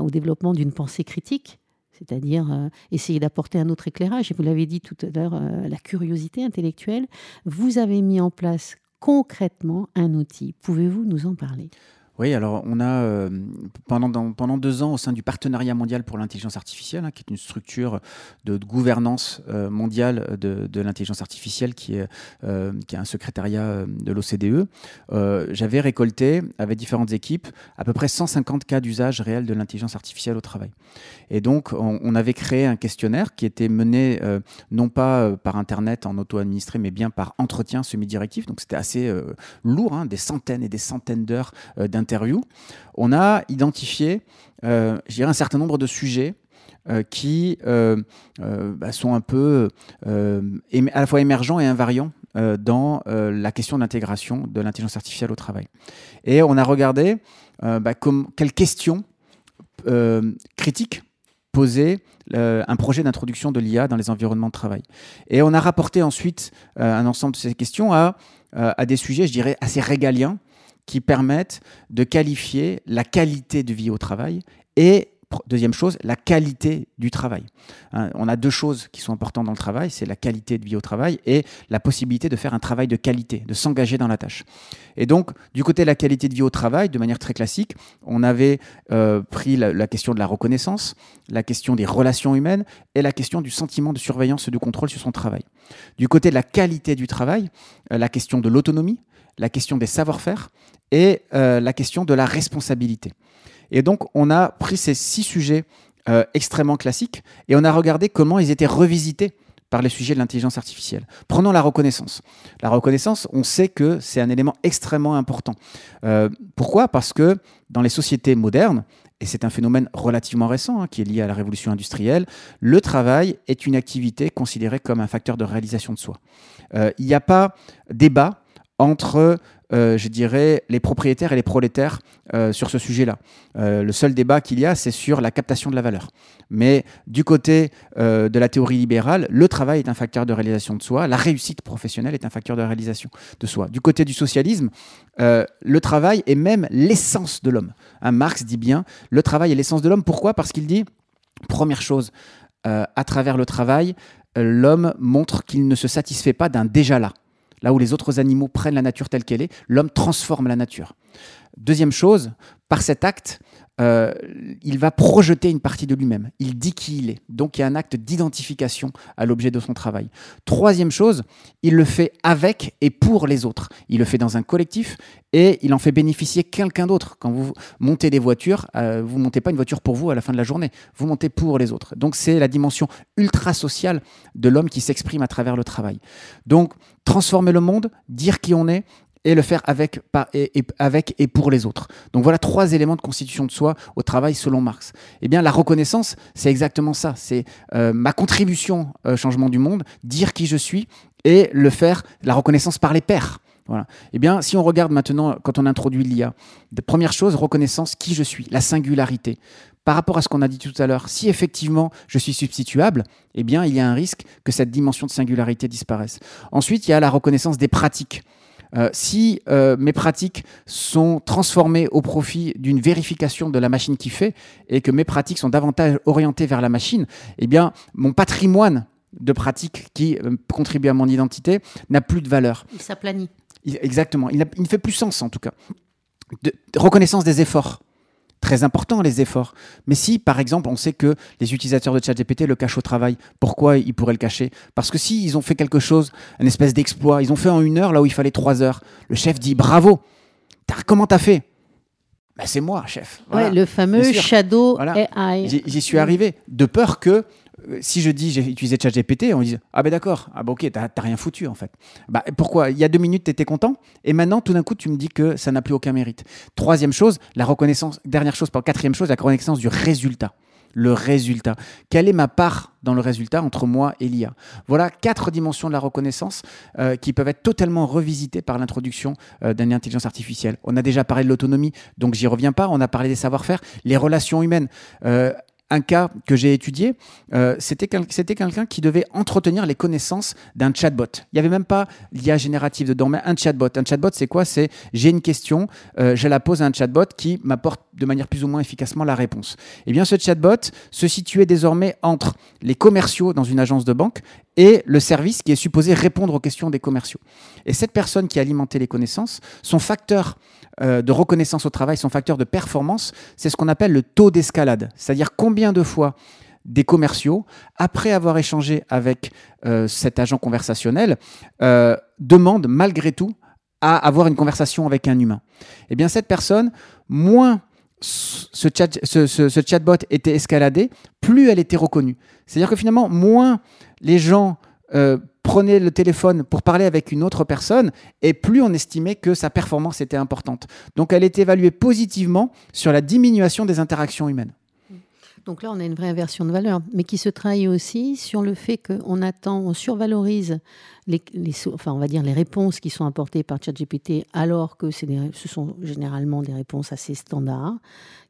au développement d'une pensée critique, c'est-à-dire euh, essayer d'apporter un autre éclairage, et vous l'avez dit tout à l'heure, euh, la curiosité intellectuelle, vous avez mis en place concrètement un outil. Pouvez-vous nous en parler? Oui, alors on a euh, pendant, pendant deux ans au sein du Partenariat mondial pour l'intelligence artificielle, hein, qui est une structure de, gouvernance euh, mondiale de, l'intelligence artificielle, qui est, euh, qui a un secrétariat de l'OCDE, j'avais récolté avec différentes équipes à peu près 150 cas d'usage réel de l'intelligence artificielle au travail. Et donc on, on, avait créé un questionnaire qui était mené non pas par Internet en auto-administré, mais bien par entretien semi-directif. Donc c'était assez lourd, hein, des centaines et des centaines d'heures d'un interview, on a identifié euh, un certain nombre de sujets euh, qui euh, bah, sont un peu à la fois émergents et invariants dans la question de l'intégration de l'intelligence artificielle au travail. Et on a regardé bah, quelles questions critiques posait un projet d'introduction de l'IA dans les environnements de travail. Et on a rapporté ensuite un ensemble de ces questions à, à des sujets, je dirais, assez régaliens, qui permettent de qualifier la qualité de vie au travail et Deuxième chose, la qualité du travail. Hein, on a deux choses qui sont importantes dans le travail, c'est la qualité de vie au travail et la possibilité de faire un travail de qualité, de s'engager dans la tâche. Et donc, du côté de la qualité de vie au travail, de manière très classique, on avait euh, pris la, question de la reconnaissance, la question des relations humaines et la question du sentiment de surveillance et de contrôle sur son travail. Du côté de la qualité du travail, euh, la question de l'autonomie, la question des savoir-faire et euh, la question de la responsabilité. Et donc, on a pris ces six sujets euh, extrêmement classiques et on a regardé comment ils étaient revisités par les sujets de l'intelligence artificielle. Prenons la reconnaissance. La reconnaissance, on sait que c'est un élément extrêmement important. Euh, pourquoi? Parce que dans les sociétés modernes, et c'est un phénomène relativement récent hein, qui est lié à la révolution industrielle, le travail est une activité considérée comme un facteur de réalisation de soi. Il n'y a pas débat entre, euh, je dirais, les propriétaires et les prolétaires euh, sur ce sujet-là. Euh, le seul débat qu'il y a, c'est sur la captation de la valeur. Mais du côté de la théorie libérale, le travail est un facteur de réalisation de soi, la réussite professionnelle est un facteur de réalisation de soi. Du côté du socialisme, le travail est même l'essence de l'homme. Hein, Marx dit bien, le travail est l'essence de l'homme. Pourquoi? Parce qu'il dit, première chose, à travers le travail, l'homme montre qu'il ne se satisfait pas d'un déjà là là où les autres animaux prennent la nature telle qu'elle est, l'homme transforme la nature. Deuxième chose, par cet acte, euh, il va projeter une partie de lui-même. Il dit qui il est. Donc il y a un acte d'identification à l'objet de son travail. Troisième chose, il le fait avec et pour les autres. Il le fait dans un collectif et il en fait bénéficier quelqu'un d'autre. Quand vous montez des voitures, euh, vous ne montez pas une voiture pour vous à la fin de la journée. Vous montez pour les autres. Donc c'est la dimension ultra sociale de l'homme qui s'exprime à travers le travail. Donc transformer le monde, dire qui on est, et le faire avec, et, avec et pour les autres. Donc voilà trois éléments de constitution de soi au travail selon Marx. Eh bien, la reconnaissance, c'est exactement ça. C'est euh, ma contribution au changement du monde, dire qui je suis et le faire, la reconnaissance par les pairs. Voilà. Eh bien, si on regarde maintenant, quand on introduit l'IA, première chose, reconnaissance, qui je suis, la singularité. Par rapport à ce qu'on a dit tout à l'heure, si effectivement je suis substituable, eh bien, il y a un risque que cette dimension de singularité disparaisse. Ensuite, il y a la reconnaissance des pratiques. Euh, si euh, mes pratiques sont transformées au profit d'une vérification de la machine qui fait et que mes pratiques sont davantage orientées vers la machine, eh bien, mon patrimoine de pratiques qui euh, contribuent à mon identité n'a plus de valeur. Il s'aplanit. Exactement. Il, il, ne fait plus sens, en tout cas. de reconnaissance des efforts très important les efforts. Mais si, par exemple, on sait que les utilisateurs de ChatGPT le cachent au travail, pourquoi ils pourraient le cacher? Parce que si ils ont fait quelque chose, une espèce d'exploit, ils ont fait en une heure là où il fallait trois heures, le chef dit bravo. Comment t'as fait? Ben, c'est moi, chef. le fameux Shadow AI. J'y suis arrivé, de peur que si je dis j'ai utilisé ChatGPT, on dit ah ben d'accord, ah ben ok, t'as rien foutu en fait. Bah pourquoi? Il y a deux minutes t'étais content et maintenant tout d'un coup tu me dis que ça n'a plus aucun mérite. Troisième chose, la reconnaissance. Dernière chose, quatrième chose, la reconnaissance du résultat. le résultat Quelle est ma part dans le résultat entre moi et l'IA Voilà quatre dimensions de la reconnaissance euh, qui peuvent être totalement revisitées par l'introduction euh, d'une intelligence artificielle. On a déjà parlé de l'autonomie, donc j'y reviens pas. On a parlé des savoir-faire, les relations humaines. Euh, un cas que j'ai étudié, euh, c'était quelqu'un qui devait entretenir les connaissances d'un chatbot. Il n'y avait même pas l'IA générative dedans, mais un chatbot. Un chatbot, c'est quoi? C'est j'ai une question, euh, je la pose à un chatbot qui m'apporte de manière plus ou moins efficacement la réponse. Eh bien, ce chatbot se situait désormais entre les commerciaux dans une agence de banque et le service qui est supposé répondre aux questions des commerciaux. Et cette personne qui alimentait les connaissances, son facteur euh, de reconnaissance au travail, son facteur de performance, c'est ce qu'on appelle le taux d'escalade. C'est-à-dire combien de fois des commerciaux, après avoir échangé avec euh, cet agent conversationnel, euh, demandent malgré tout à avoir une conversation avec un humain. Eh bien, cette personne, moins ce, chat, ce, chatbot était escaladé, plus elle était reconnue. C'est-à-dire que finalement, moins les gens prenaient le téléphone pour parler avec une autre personne, et plus on estimait que sa performance était importante. Donc elle est évaluée positivement sur la diminution des interactions humaines. Donc là, on a une vraie inversion de valeur, mais qui se trahit aussi sur le fait qu'on attend, on survalorise les, enfin, on va dire les réponses qui sont apportées par ChatGPT, alors que ce sont généralement des réponses assez standards,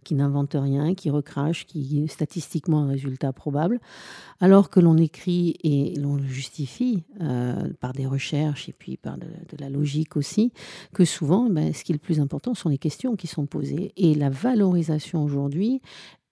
qui n'inventent rien, qui recrachent, qui statistiquement un résultat probable, alors que l'on écrit et l'on justifie euh, par des recherches et puis par de, la logique aussi, que souvent, ben, ce qui est le plus important sont les questions qui sont posées. Et la valorisation aujourd'hui,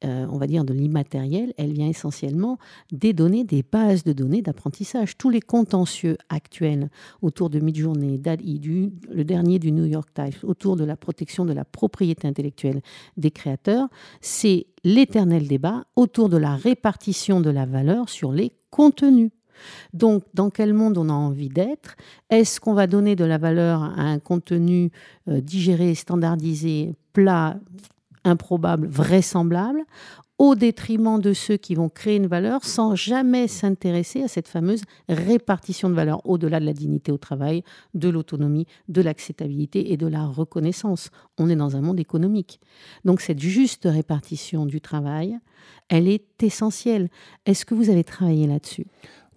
euh, on va dire, de l'immatériel, elle vient essentiellement des données, des bases de données d'apprentissage. Tous les contentieux actuels autour de Midjourney, DALI, le dernier du New York Times, autour de la protection de la propriété intellectuelle des créateurs, c'est l'éternel débat autour de la répartition de la valeur sur les contenus. Donc, dans quel monde on a envie d'être? Est-ce qu'on va donner de la valeur à un contenu euh, digéré, standardisé, plat, improbable, vraisemblable, au détriment de ceux qui vont créer une valeur sans jamais s'intéresser à cette fameuse répartition de valeur au-delà de la dignité au travail, de l'autonomie, de l'acceptabilité et de la reconnaissance. On est dans un monde économique. Donc cette juste répartition du travail, elle est essentielle. Est-ce que vous avez travaillé là-dessus?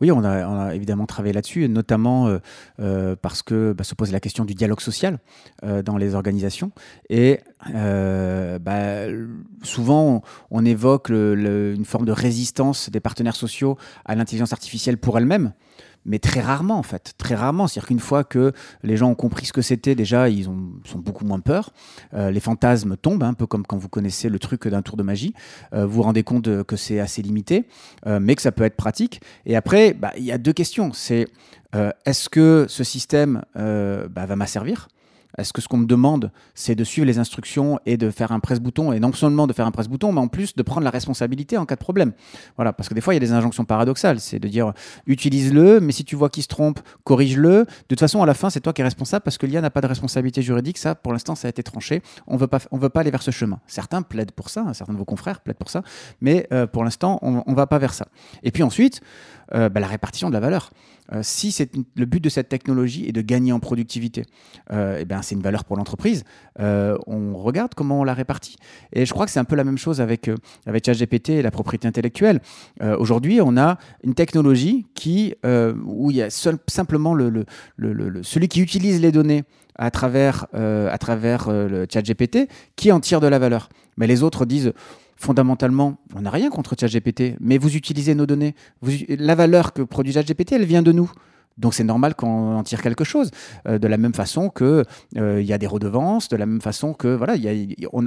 Oui, on a, évidemment travaillé là-dessus, notamment euh, euh, parce que bah, se pose la question du dialogue social euh, dans les organisations. Et bah, souvent, on, évoque une forme de résistance des partenaires sociaux à l'intelligence artificielle pour elle-même mais très rarement en fait, très rarement. C'est-à-dire qu'une fois que les gens ont compris ce que c'était, déjà, ils ont, sont beaucoup moins peur. Euh, les fantasmes tombent, hein, un peu comme quand vous connaissez le truc d'un tour de magie. Euh, vous vous rendez compte que c'est assez limité, euh, mais que ça peut être pratique. Et après, bah, il y a deux questions. C'est est-ce que ce système bah, va m'asservir? Est-ce que ce qu'on me demande, c'est de suivre les instructions et de faire un presse-bouton, et non seulement de faire un presse-bouton, mais en plus de prendre la responsabilité en cas de problème? Voilà, parce que des fois, il y a des injonctions paradoxales. C'est de dire utilise-le, mais si tu vois qu'il se trompe, corrige-le. De toute façon, à la fin, c'est toi qui es responsable parce que l'IA n'a pas de responsabilité juridique. Ça, pour l'instant, ça a été tranché. On veut veut pas aller vers ce chemin. Certains plaident pour ça, certains de vos confrères plaident pour ça, mais euh, pour l'instant, on ne va pas vers ça. Et puis ensuite, euh, bah, la répartition de la valeur. Euh, si c'est le but de cette technologie est de gagner en productivité, euh, eh ben c'est une valeur pour l'entreprise. on regarde comment on la répartit. Et je crois que c'est un peu la même chose avec avec ChatGPT et la propriété intellectuelle. Aujourd'hui, on a une technologie qui où il y a simplement le, celui qui utilise les données à travers, à travers ChatGPT qui en tire de la valeur. Mais les autres disent fondamentalement, on n'a rien contre ChatGPT, mais vous utilisez nos données. la valeur que produit ChatGPT, elle vient de nous. Donc c'est normal qu'on en tire quelque chose. Euh, de la même façon que euh, il y a des redevances, de la même façon que voilà, on,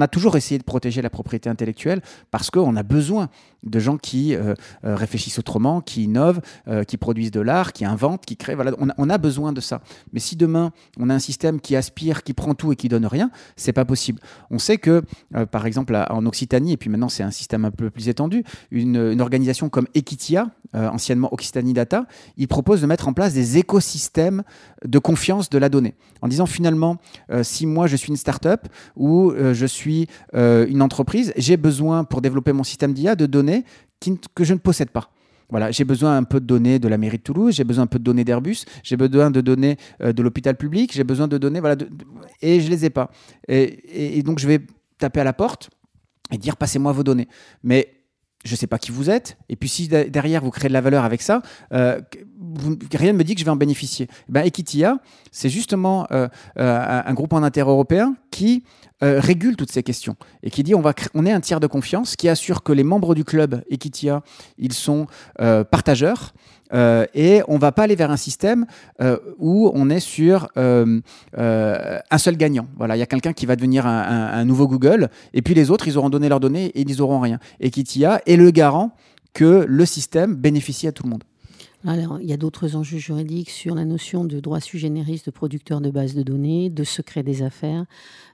a, toujours essayé de protéger la propriété intellectuelle parce qu'on a besoin de gens qui euh, euh, réfléchissent autrement, qui innovent, euh, qui produisent de l'art, qui inventent, qui créent. Voilà, on a, besoin de ça. Mais si demain on a un système qui aspire, qui prend tout et qui donne rien, c'est pas possible. On sait que, par exemple, en Occitanie, et puis maintenant c'est un système un peu plus étendu, une, organisation comme Equitia, anciennement Occitanie Data, il propose de mettre en place des écosystèmes de confiance de la donnée, en disant finalement, si moi je suis une start-up ou je suis une entreprise, j'ai besoin pour développer mon système d'IA de donner que je ne possède pas. Voilà, j'ai besoin un peu de données de la mairie de Toulouse, j'ai besoin un peu de données d'Airbus, j'ai besoin de données euh, de l'hôpital public, j'ai besoin de données, voilà, et je les ai pas. Et, et, donc je vais taper à la porte et dire passez-moi vos données. Mais je ne sais pas qui vous êtes, et puis si derrière vous créez de la valeur avec ça, euh, rien ne me dit que je vais en bénéficier. Eh ben, Equitia, c'est justement euh, euh, un groupe en inter-européen qui régule toutes ces questions et qui dit on, va on est un tiers de confiance qui assure que les membres du club Equitia, ils sont partageurs, euh, et on va pas aller vers un système euh, où on est sur euh, un seul gagnant. Voilà, il y a quelqu'un qui va devenir un, nouveau Google, et puis les autres, ils auront donné leurs données et ils n'auront rien. Et Kitia est le garant que le système bénéficie à tout le monde. Alors, il y a d'autres enjeux juridiques sur la notion de droit sui generis de producteur de bases de données, de secret des affaires,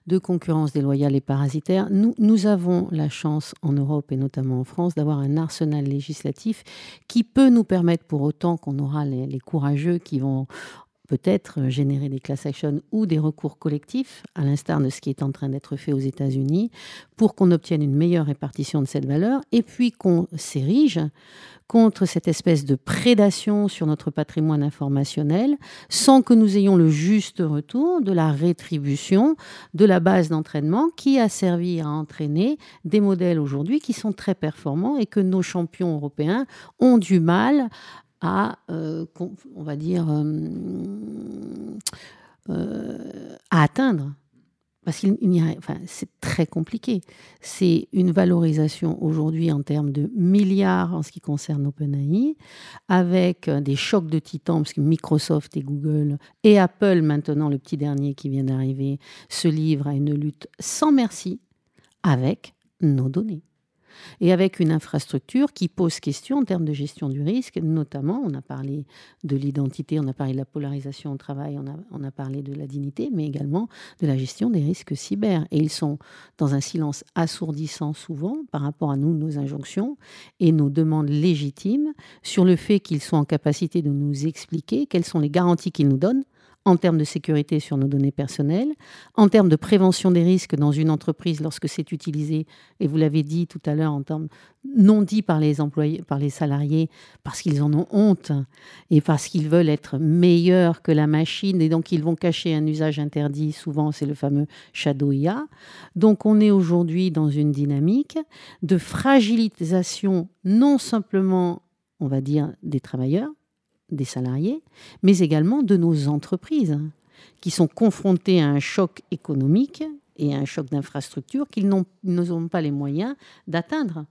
de concurrence déloyale et parasitaire. Nous, avons la chance en Europe et notamment en France d'avoir un arsenal législatif qui peut nous permettre, pour autant qu'on aura les courageux qui vont peut-être générer des class actions ou des recours collectifs, à l'instar de ce qui est en train d'être fait aux États-Unis, pour qu'on obtienne une meilleure répartition de cette valeur et puis qu'on s'érige contre cette espèce de prédation sur notre patrimoine informationnel sans que nous ayons le juste retour de la rétribution de la base d'entraînement qui a servi à entraîner des modèles aujourd'hui qui sont très performants et que nos champions européens ont du mal à, euh, on va dire, euh, euh, à atteindre. Parce qu'il enfin, c'est très compliqué. C'est une valorisation aujourd'hui en termes de milliards en ce qui concerne OpenAI, avec des chocs de titans, parce que Microsoft et Google et Apple, maintenant le petit dernier qui vient d'arriver, se livrent à une lutte sans merci avec nos données et avec une infrastructure qui pose question en termes de gestion du risque, notamment, on a parlé de l'identité, on a parlé de la polarisation au travail, on a, parlé de la dignité, mais également de la gestion des risques cyber. Et ils sont dans un silence assourdissant souvent par rapport à nous, nos injonctions et nos demandes légitimes sur le fait qu'ils sont en capacité de nous expliquer quelles sont les garanties qu'ils nous donnent en termes de sécurité sur nos données personnelles, en termes de prévention des risques dans une entreprise lorsque c'est utilisé, et vous l'avez dit tout à l'heure, en termes non dits par les employés, par les salariés, parce qu'ils en ont honte et parce qu'ils veulent être meilleurs que la machine, et donc ils vont cacher un usage interdit. Souvent, c'est le fameux shadow IA. Donc, on est aujourd'hui dans une dynamique de fragilisation non simplement, on va dire, des travailleurs, des salariés, mais également de nos entreprises qui sont confrontées à un choc économique et à un choc d'infrastructure qu'ils n'ont pas les moyens d'atteindre.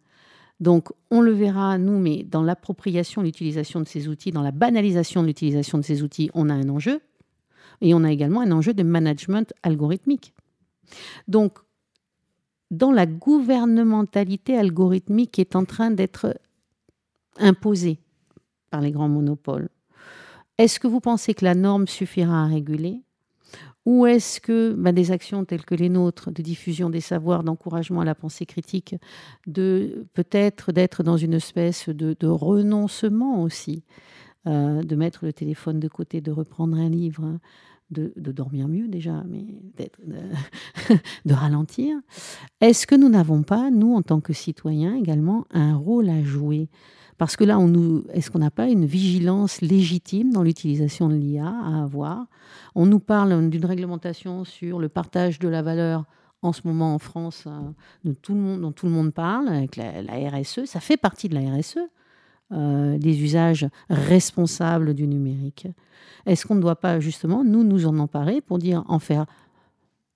Donc, on le verra, nous, mais dans l'appropriation, l'utilisation de ces outils, dans la banalisation de l'utilisation de ces outils, on a un enjeu. Et on a également un enjeu de management algorithmique. Donc, dans la gouvernementalité algorithmique qui est en train d'être imposée, par les grands monopoles. Est-ce que vous pensez que la norme suffira à réguler? Ou est-ce que ben, des actions telles que les nôtres, de diffusion des savoirs, d'encouragement à la pensée critique, de peut-être d'être dans une espèce de, renoncement aussi, euh, de mettre le téléphone de côté, de reprendre un livre, hein, de, dormir mieux déjà, mais (laughs) de ralentir? Est-ce que nous n'avons pas, nous, en tant que citoyens, également un rôle à jouer? Parce que là, est-ce qu'on n'a pas une vigilance légitime dans l'utilisation de l'IA à avoir? On nous parle d'une réglementation sur le partage de la valeur en ce moment en France, euh, dont tout le monde parle, avec la, RSE. Ça fait partie de la RSE, euh, des usages responsables du numérique. Est-ce qu'on ne doit pas justement, nous, nous en emparer pour dire en faire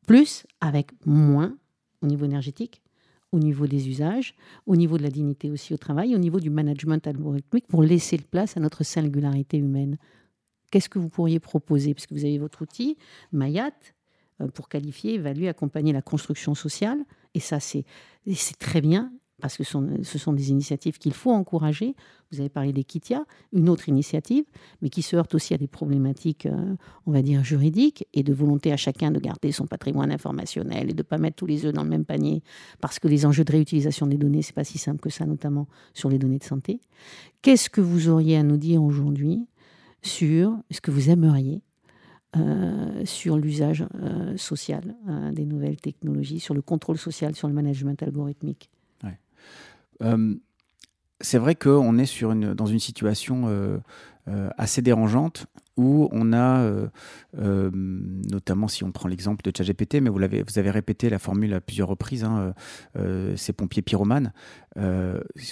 plus avec moins au niveau énergétique? Au niveau des usages, au niveau de la dignité aussi au travail, au niveau du management algorithmique pour laisser place à notre singularité humaine. Qu'est-ce que vous pourriez proposer? Parce que vous avez votre outil, Mayat, euh, pour qualifier, évaluer, accompagner la construction sociale. Et ça, c'est très bien parce que ce sont des initiatives qu'il faut encourager. Vous avez parlé d'Equitia, une autre initiative, mais qui se heurte aussi à des problématiques, euh, on va dire, juridiques et de volonté à chacun de garder son patrimoine informationnel et de ne pas mettre tous les œufs dans le même panier, parce que les enjeux de réutilisation des données, ce n'est pas si simple que ça, notamment sur les données de santé. Qu'est-ce que vous auriez à nous dire aujourd'hui sur ce que vous aimeriez euh, sur l'usage euh, social des nouvelles technologies, sur le contrôle social, sur le management algorithmique? C'est vrai qu'on est dans une situation euh, euh, assez dérangeante où on a, notamment si on prend l'exemple de ChatGPT, mais vous, avez répété la formule à plusieurs reprises, hein, ces pompiers pyromanes.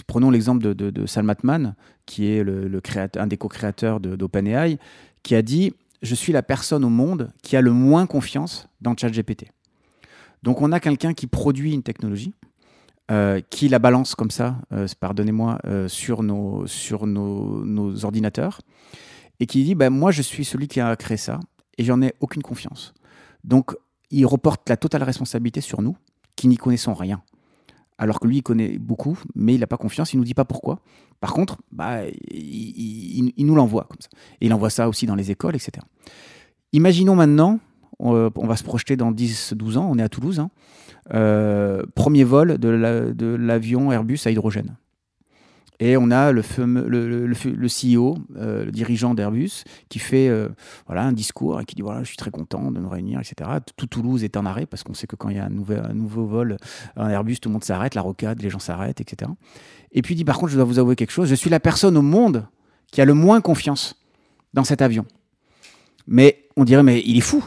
prenons l'exemple de, de, Salmatman, qui est un des co-créateurs d'OpenAI, qui a dit Je suis la personne au monde qui a le moins confiance dans ChatGPT. Donc on a quelqu'un qui produit une technologie, euh, qui la balance comme ça, euh, pardonnez-moi, euh, sur, nos, ordinateurs, et qui dit ben, Moi, je suis celui qui a créé ça, et j'en ai aucune confiance. Donc, il reporte la totale responsabilité sur nous, qui n'y connaissons rien. Alors que lui, il connaît beaucoup, mais il n'a pas confiance, il ne nous dit pas pourquoi. Par contre, bah, il, nous l'envoie comme ça. Et il envoie ça aussi dans les écoles, etc. Imaginons maintenant, on, va se projeter dans 10-12 ans, on est à Toulouse, hein, euh, premier vol de l'avion Airbus à hydrogène. Et on a le, le, CEO, euh, le dirigeant d'Airbus, qui fait euh, voilà, un discours et qui dit voilà, je suis très content de nous réunir, etc. Tout Toulouse est en arrêt parce qu'on sait que quand il y a un, un nouveau vol, Airbus, tout le monde s'arrête, la rocade, les gens s'arrêtent, etc. Et puis il dit par contre, je dois vous avouer quelque chose, je suis la personne au monde qui a le moins confiance dans cet avion. Mais on dirait, mais il est fou.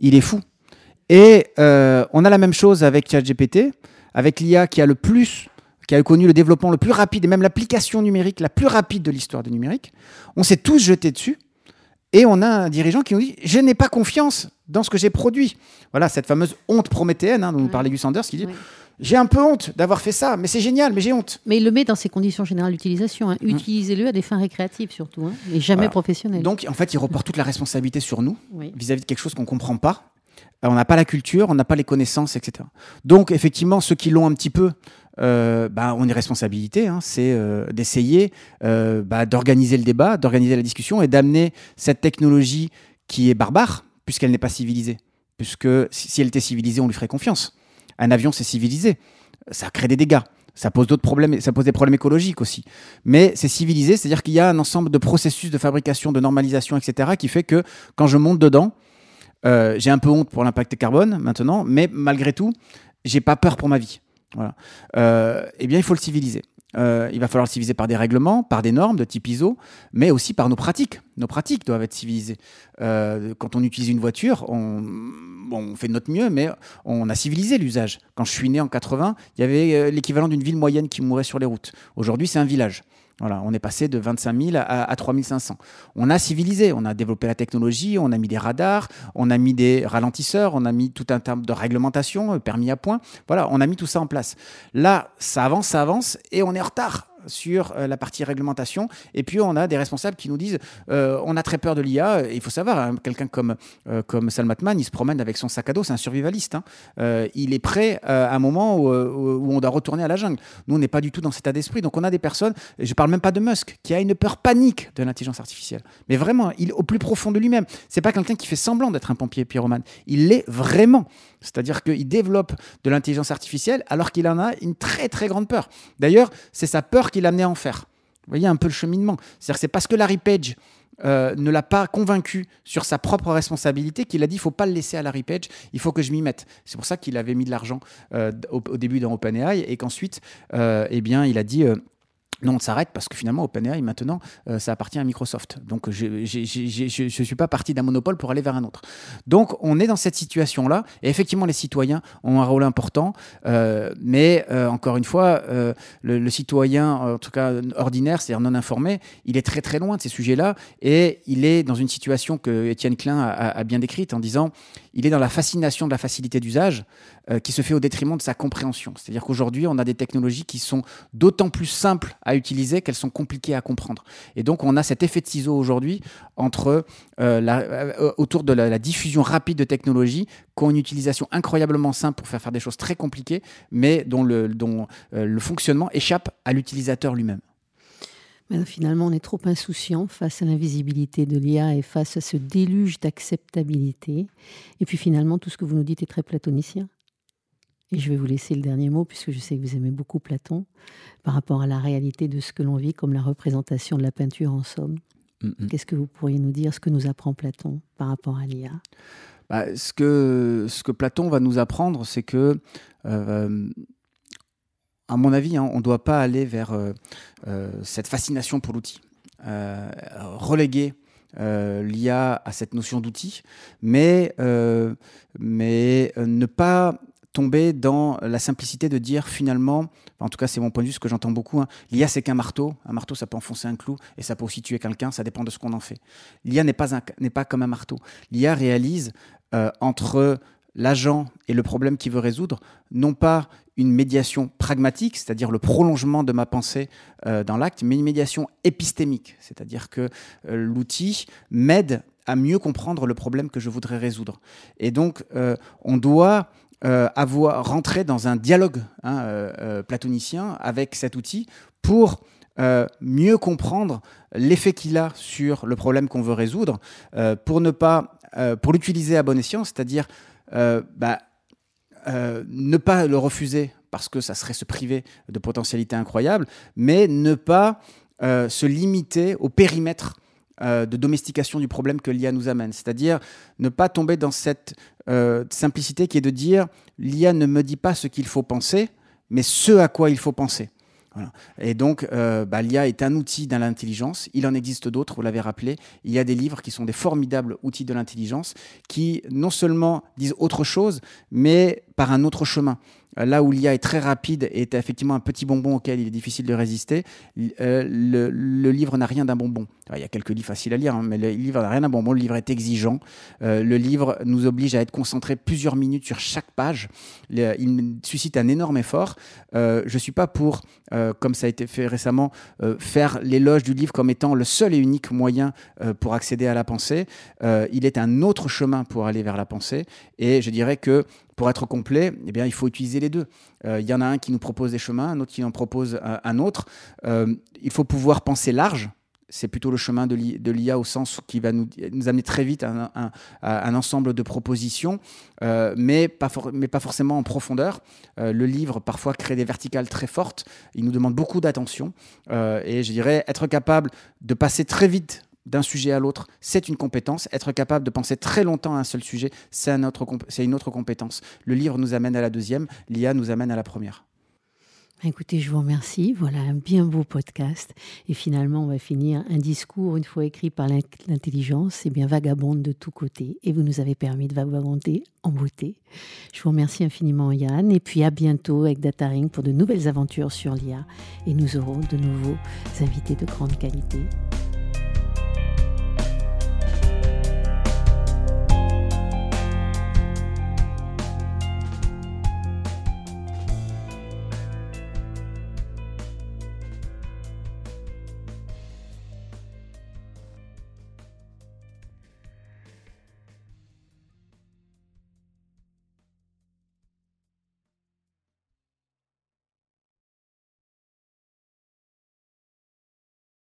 Il est fou. Et euh, on a la même chose avec ChatGPT, avec l'IA qui a le plus, qui a connu le développement le plus rapide et même l'application numérique la plus rapide de l'histoire du numérique. On s'est tous jetés dessus. Et on a un dirigeant qui nous dit Je n'ai pas confiance dans ce que j'ai produit. Voilà cette fameuse honte prométhéenne hein, dont nous parlait Gus Sanders qui dit J'ai un peu honte d'avoir fait ça, mais c'est génial, mais j'ai honte. Mais il le met dans ses conditions générales d'utilisation. Hein. Mmh. Utilisez-le à des fins récréatives surtout, hein, et jamais professionnelles. Donc en fait, il reporte toute la responsabilité sur nous vis-à-vis -vis de quelque chose qu'on ne comprend pas on n'a pas la culture, on n'a pas les connaissances, etc. Donc, effectivement, ceux qui l'ont un petit peu, euh, bah, ont une responsabilité, hein, c'est euh, d'essayer euh, bah, d'organiser le débat, d'organiser la discussion et d'amener cette technologie qui est barbare, puisqu'elle n'est pas civilisée. Puisque si elle était civilisée, on lui ferait confiance. Un avion, c'est civilisé. Ça crée des dégâts. Ça pose d'autres problèmes, ça pose des problèmes écologiques aussi. Mais c'est civilisé, c'est-à-dire qu'il y a un ensemble de processus de fabrication, de normalisation, etc., qui fait que quand je monte dedans, euh, j'ai un peu honte pour l'impact carbone maintenant, mais malgré tout, j'ai pas peur pour ma vie. Euh, eh bien, il faut le civiliser. Euh, il va falloir le civiliser par des règlements, par des normes de type ISO, mais aussi par nos pratiques. Nos pratiques doivent être civilisées. quand on utilise une voiture, on, on, fait de notre mieux, mais on a civilisé l'usage. Quand je suis né en 80, il y avait l'équivalent d'une ville moyenne qui mourait sur les routes. Aujourd'hui, c'est un village. Voilà, on est passé de 25 000 à, à 3 500. On a civilisé, on a développé la technologie, on a mis des radars, on a mis des ralentisseurs, on a mis tout un tas de réglementation, euh, permis à point. Voilà, on a mis tout ça en place. Là, ça avance, ça avance, et on est en retard sur euh, la partie réglementation. Et puis, on a des responsables qui nous disent euh, on a très peur de l'IA. Il faut savoir, hein, quelqu'un comme, euh, comme Salmatman, il se promène avec son sac à dos, c'est un survivaliste. Hein. il est prêt à un moment où, on doit retourner à la jungle. Nous, on n'est pas du tout dans cet état d'esprit. Donc, on a des personnes, je ne parle même pas de Musk, qui a une peur panique de l'intelligence artificielle. Mais vraiment, au plus profond de lui-même. C'est pas quelqu'un qui fait semblant d'être un pompier pyromane. Il l'est vraiment. C'est-à-dire qu'il développe de l'intelligence artificielle alors qu'il en a une très très grande peur. D'ailleurs, c'est sa peur qui l'a amené à en faire. Vous voyez un peu le cheminement. C'est-à-dire que c'est parce que Larry Page euh, ne l'a pas convaincu sur sa propre responsabilité qu'il a dit il faut pas le laisser à Larry Page, il faut que je m'y mette. C'est pour ça qu'il avait mis de l'argent euh, au, début dans OpenAI et qu'ensuite, euh, eh bien, il a dit non, on s'arrête parce que finalement, OpenAI, maintenant, euh, ça appartient à Microsoft. Donc, je ne suis pas parti d'un monopole pour aller vers un autre. Donc, on est dans cette situation-là. Et effectivement, les citoyens ont un rôle important. Euh, mais, euh, encore une fois, le, citoyen, en tout cas ordinaire, c'est-à-dire non informé, il est très, très loin de ces sujets-là. Et il est dans une situation que Étienne Klein a, a bien décrite en disant il est dans la fascination de la facilité d'usage euh, qui se fait au détriment de sa compréhension. C'est-à-dire qu'aujourd'hui, on a des technologies qui sont d'autant plus simples à utiliser qu'elles sont compliquées à comprendre. Et donc, on a cet effet de ciseau aujourd'hui entre euh, euh, autour de la, diffusion rapide de technologies qui ont une utilisation incroyablement simple pour faire faire des choses très compliquées, mais dont le, dont, le fonctionnement échappe à l'utilisateur lui-même. Mais finalement, on est trop insouciant face à l'invisibilité de l'IA et face à ce déluge d'acceptabilité. Et puis finalement, tout ce que vous nous dites est très platonicien. Et je vais vous laisser le dernier mot, puisque je sais que vous aimez beaucoup Platon, par rapport à la réalité de ce que l'on vit comme la représentation de la peinture en somme. Qu'est-ce que vous pourriez nous dire, ce que nous apprend Platon par rapport à l'IA bah, ce, que, ce que Platon va nous apprendre, c'est que euh, à mon avis, hein, on ne doit pas aller vers euh, euh, cette fascination pour l'outil. Euh, reléguer l'IA a cette notion d'outil, mais, mais ne pas tomber dans la simplicité de dire finalement, en tout cas c'est mon point de vue, ce que j'entends beaucoup, hein, l'IA c'est qu'un marteau, un marteau ça peut enfoncer un clou et ça peut aussi tuer quelqu'un, ça dépend de ce qu'on en fait. L'IA n'est pas, pas comme un marteau. L'IA réalise entre l'agent et le problème qu'il veut résoudre, non pas une médiation pragmatique, c'est-à-dire le prolongement de ma pensée euh, dans l'acte, mais une médiation épistémique, c'est-à-dire que euh, l'outil m'aide à mieux comprendre le problème que je voudrais résoudre. Et donc, on doit euh, avoir rentré dans un dialogue hein, euh, euh, platonicien avec cet outil pour mieux comprendre l'effet qu'il a sur le problème qu'on veut résoudre, pour ne pas, pour l'utiliser à bon escient, c'est-à-dire bah, ne pas le refuser parce que ça serait se priver de potentialités incroyables, mais ne pas se limiter au périmètre de domestication du problème que l'IA nous amène. C'est-à-dire ne pas tomber dans cette euh, simplicité qui est de dire l'IA ne me dit pas ce qu'il faut penser, mais ce à quoi il faut penser. Et donc, euh, bah, l'IA est un outil dans l'intelligence. Il en existe d'autres, vous l'avez rappelé. Il y a des livres qui sont des formidables outils de l'intelligence qui non seulement disent autre chose, mais par un autre chemin. Euh, là où l'IA est très rapide et est effectivement un petit bonbon auquel il est difficile de résister, euh, le, livre n'a rien d'un bonbon. il y a quelques livres faciles à lire, hein, mais le livre n'a rien d'un bonbon. Le livre est exigeant. Euh, le livre nous oblige à être concentré plusieurs minutes sur chaque page. il suscite un énorme effort. je ne suis pas pour, comme ça a été fait récemment, faire l'éloge du livre comme étant le seul et unique moyen pour accéder à la pensée. il est un autre chemin pour aller vers la pensée. Et je dirais que pour être complet, eh bien, il faut utiliser les deux. Euh, il y en a un qui nous propose des chemins, un autre qui en propose un, autre. Euh, il faut pouvoir penser large. C'est plutôt le chemin de l'IA au sens qui va nous, amener très vite à un, ensemble de propositions, euh, mais, pas mais pas forcément en profondeur. le livre, parfois, crée des verticales très fortes. Il nous demande beaucoup d'attention. et je dirais être capable de passer très vite d'un sujet à l'autre, c'est une compétence. Être capable de penser très longtemps à un seul sujet, c'est une autre compétence. Le livre nous amène à la deuxième, l'IA nous amène à la première. Écoutez, je vous remercie. Voilà un bien beau podcast. Et finalement, on va finir un discours, une fois écrit par l'intelligence, et eh bien vagabonde de tous côtés. Et vous nous avez permis de vagabonder en beauté. Je vous remercie infiniment, Yann. Et puis à bientôt avec Dataring pour de nouvelles aventures sur l'IA. Et nous aurons de nouveaux invités de grande qualité.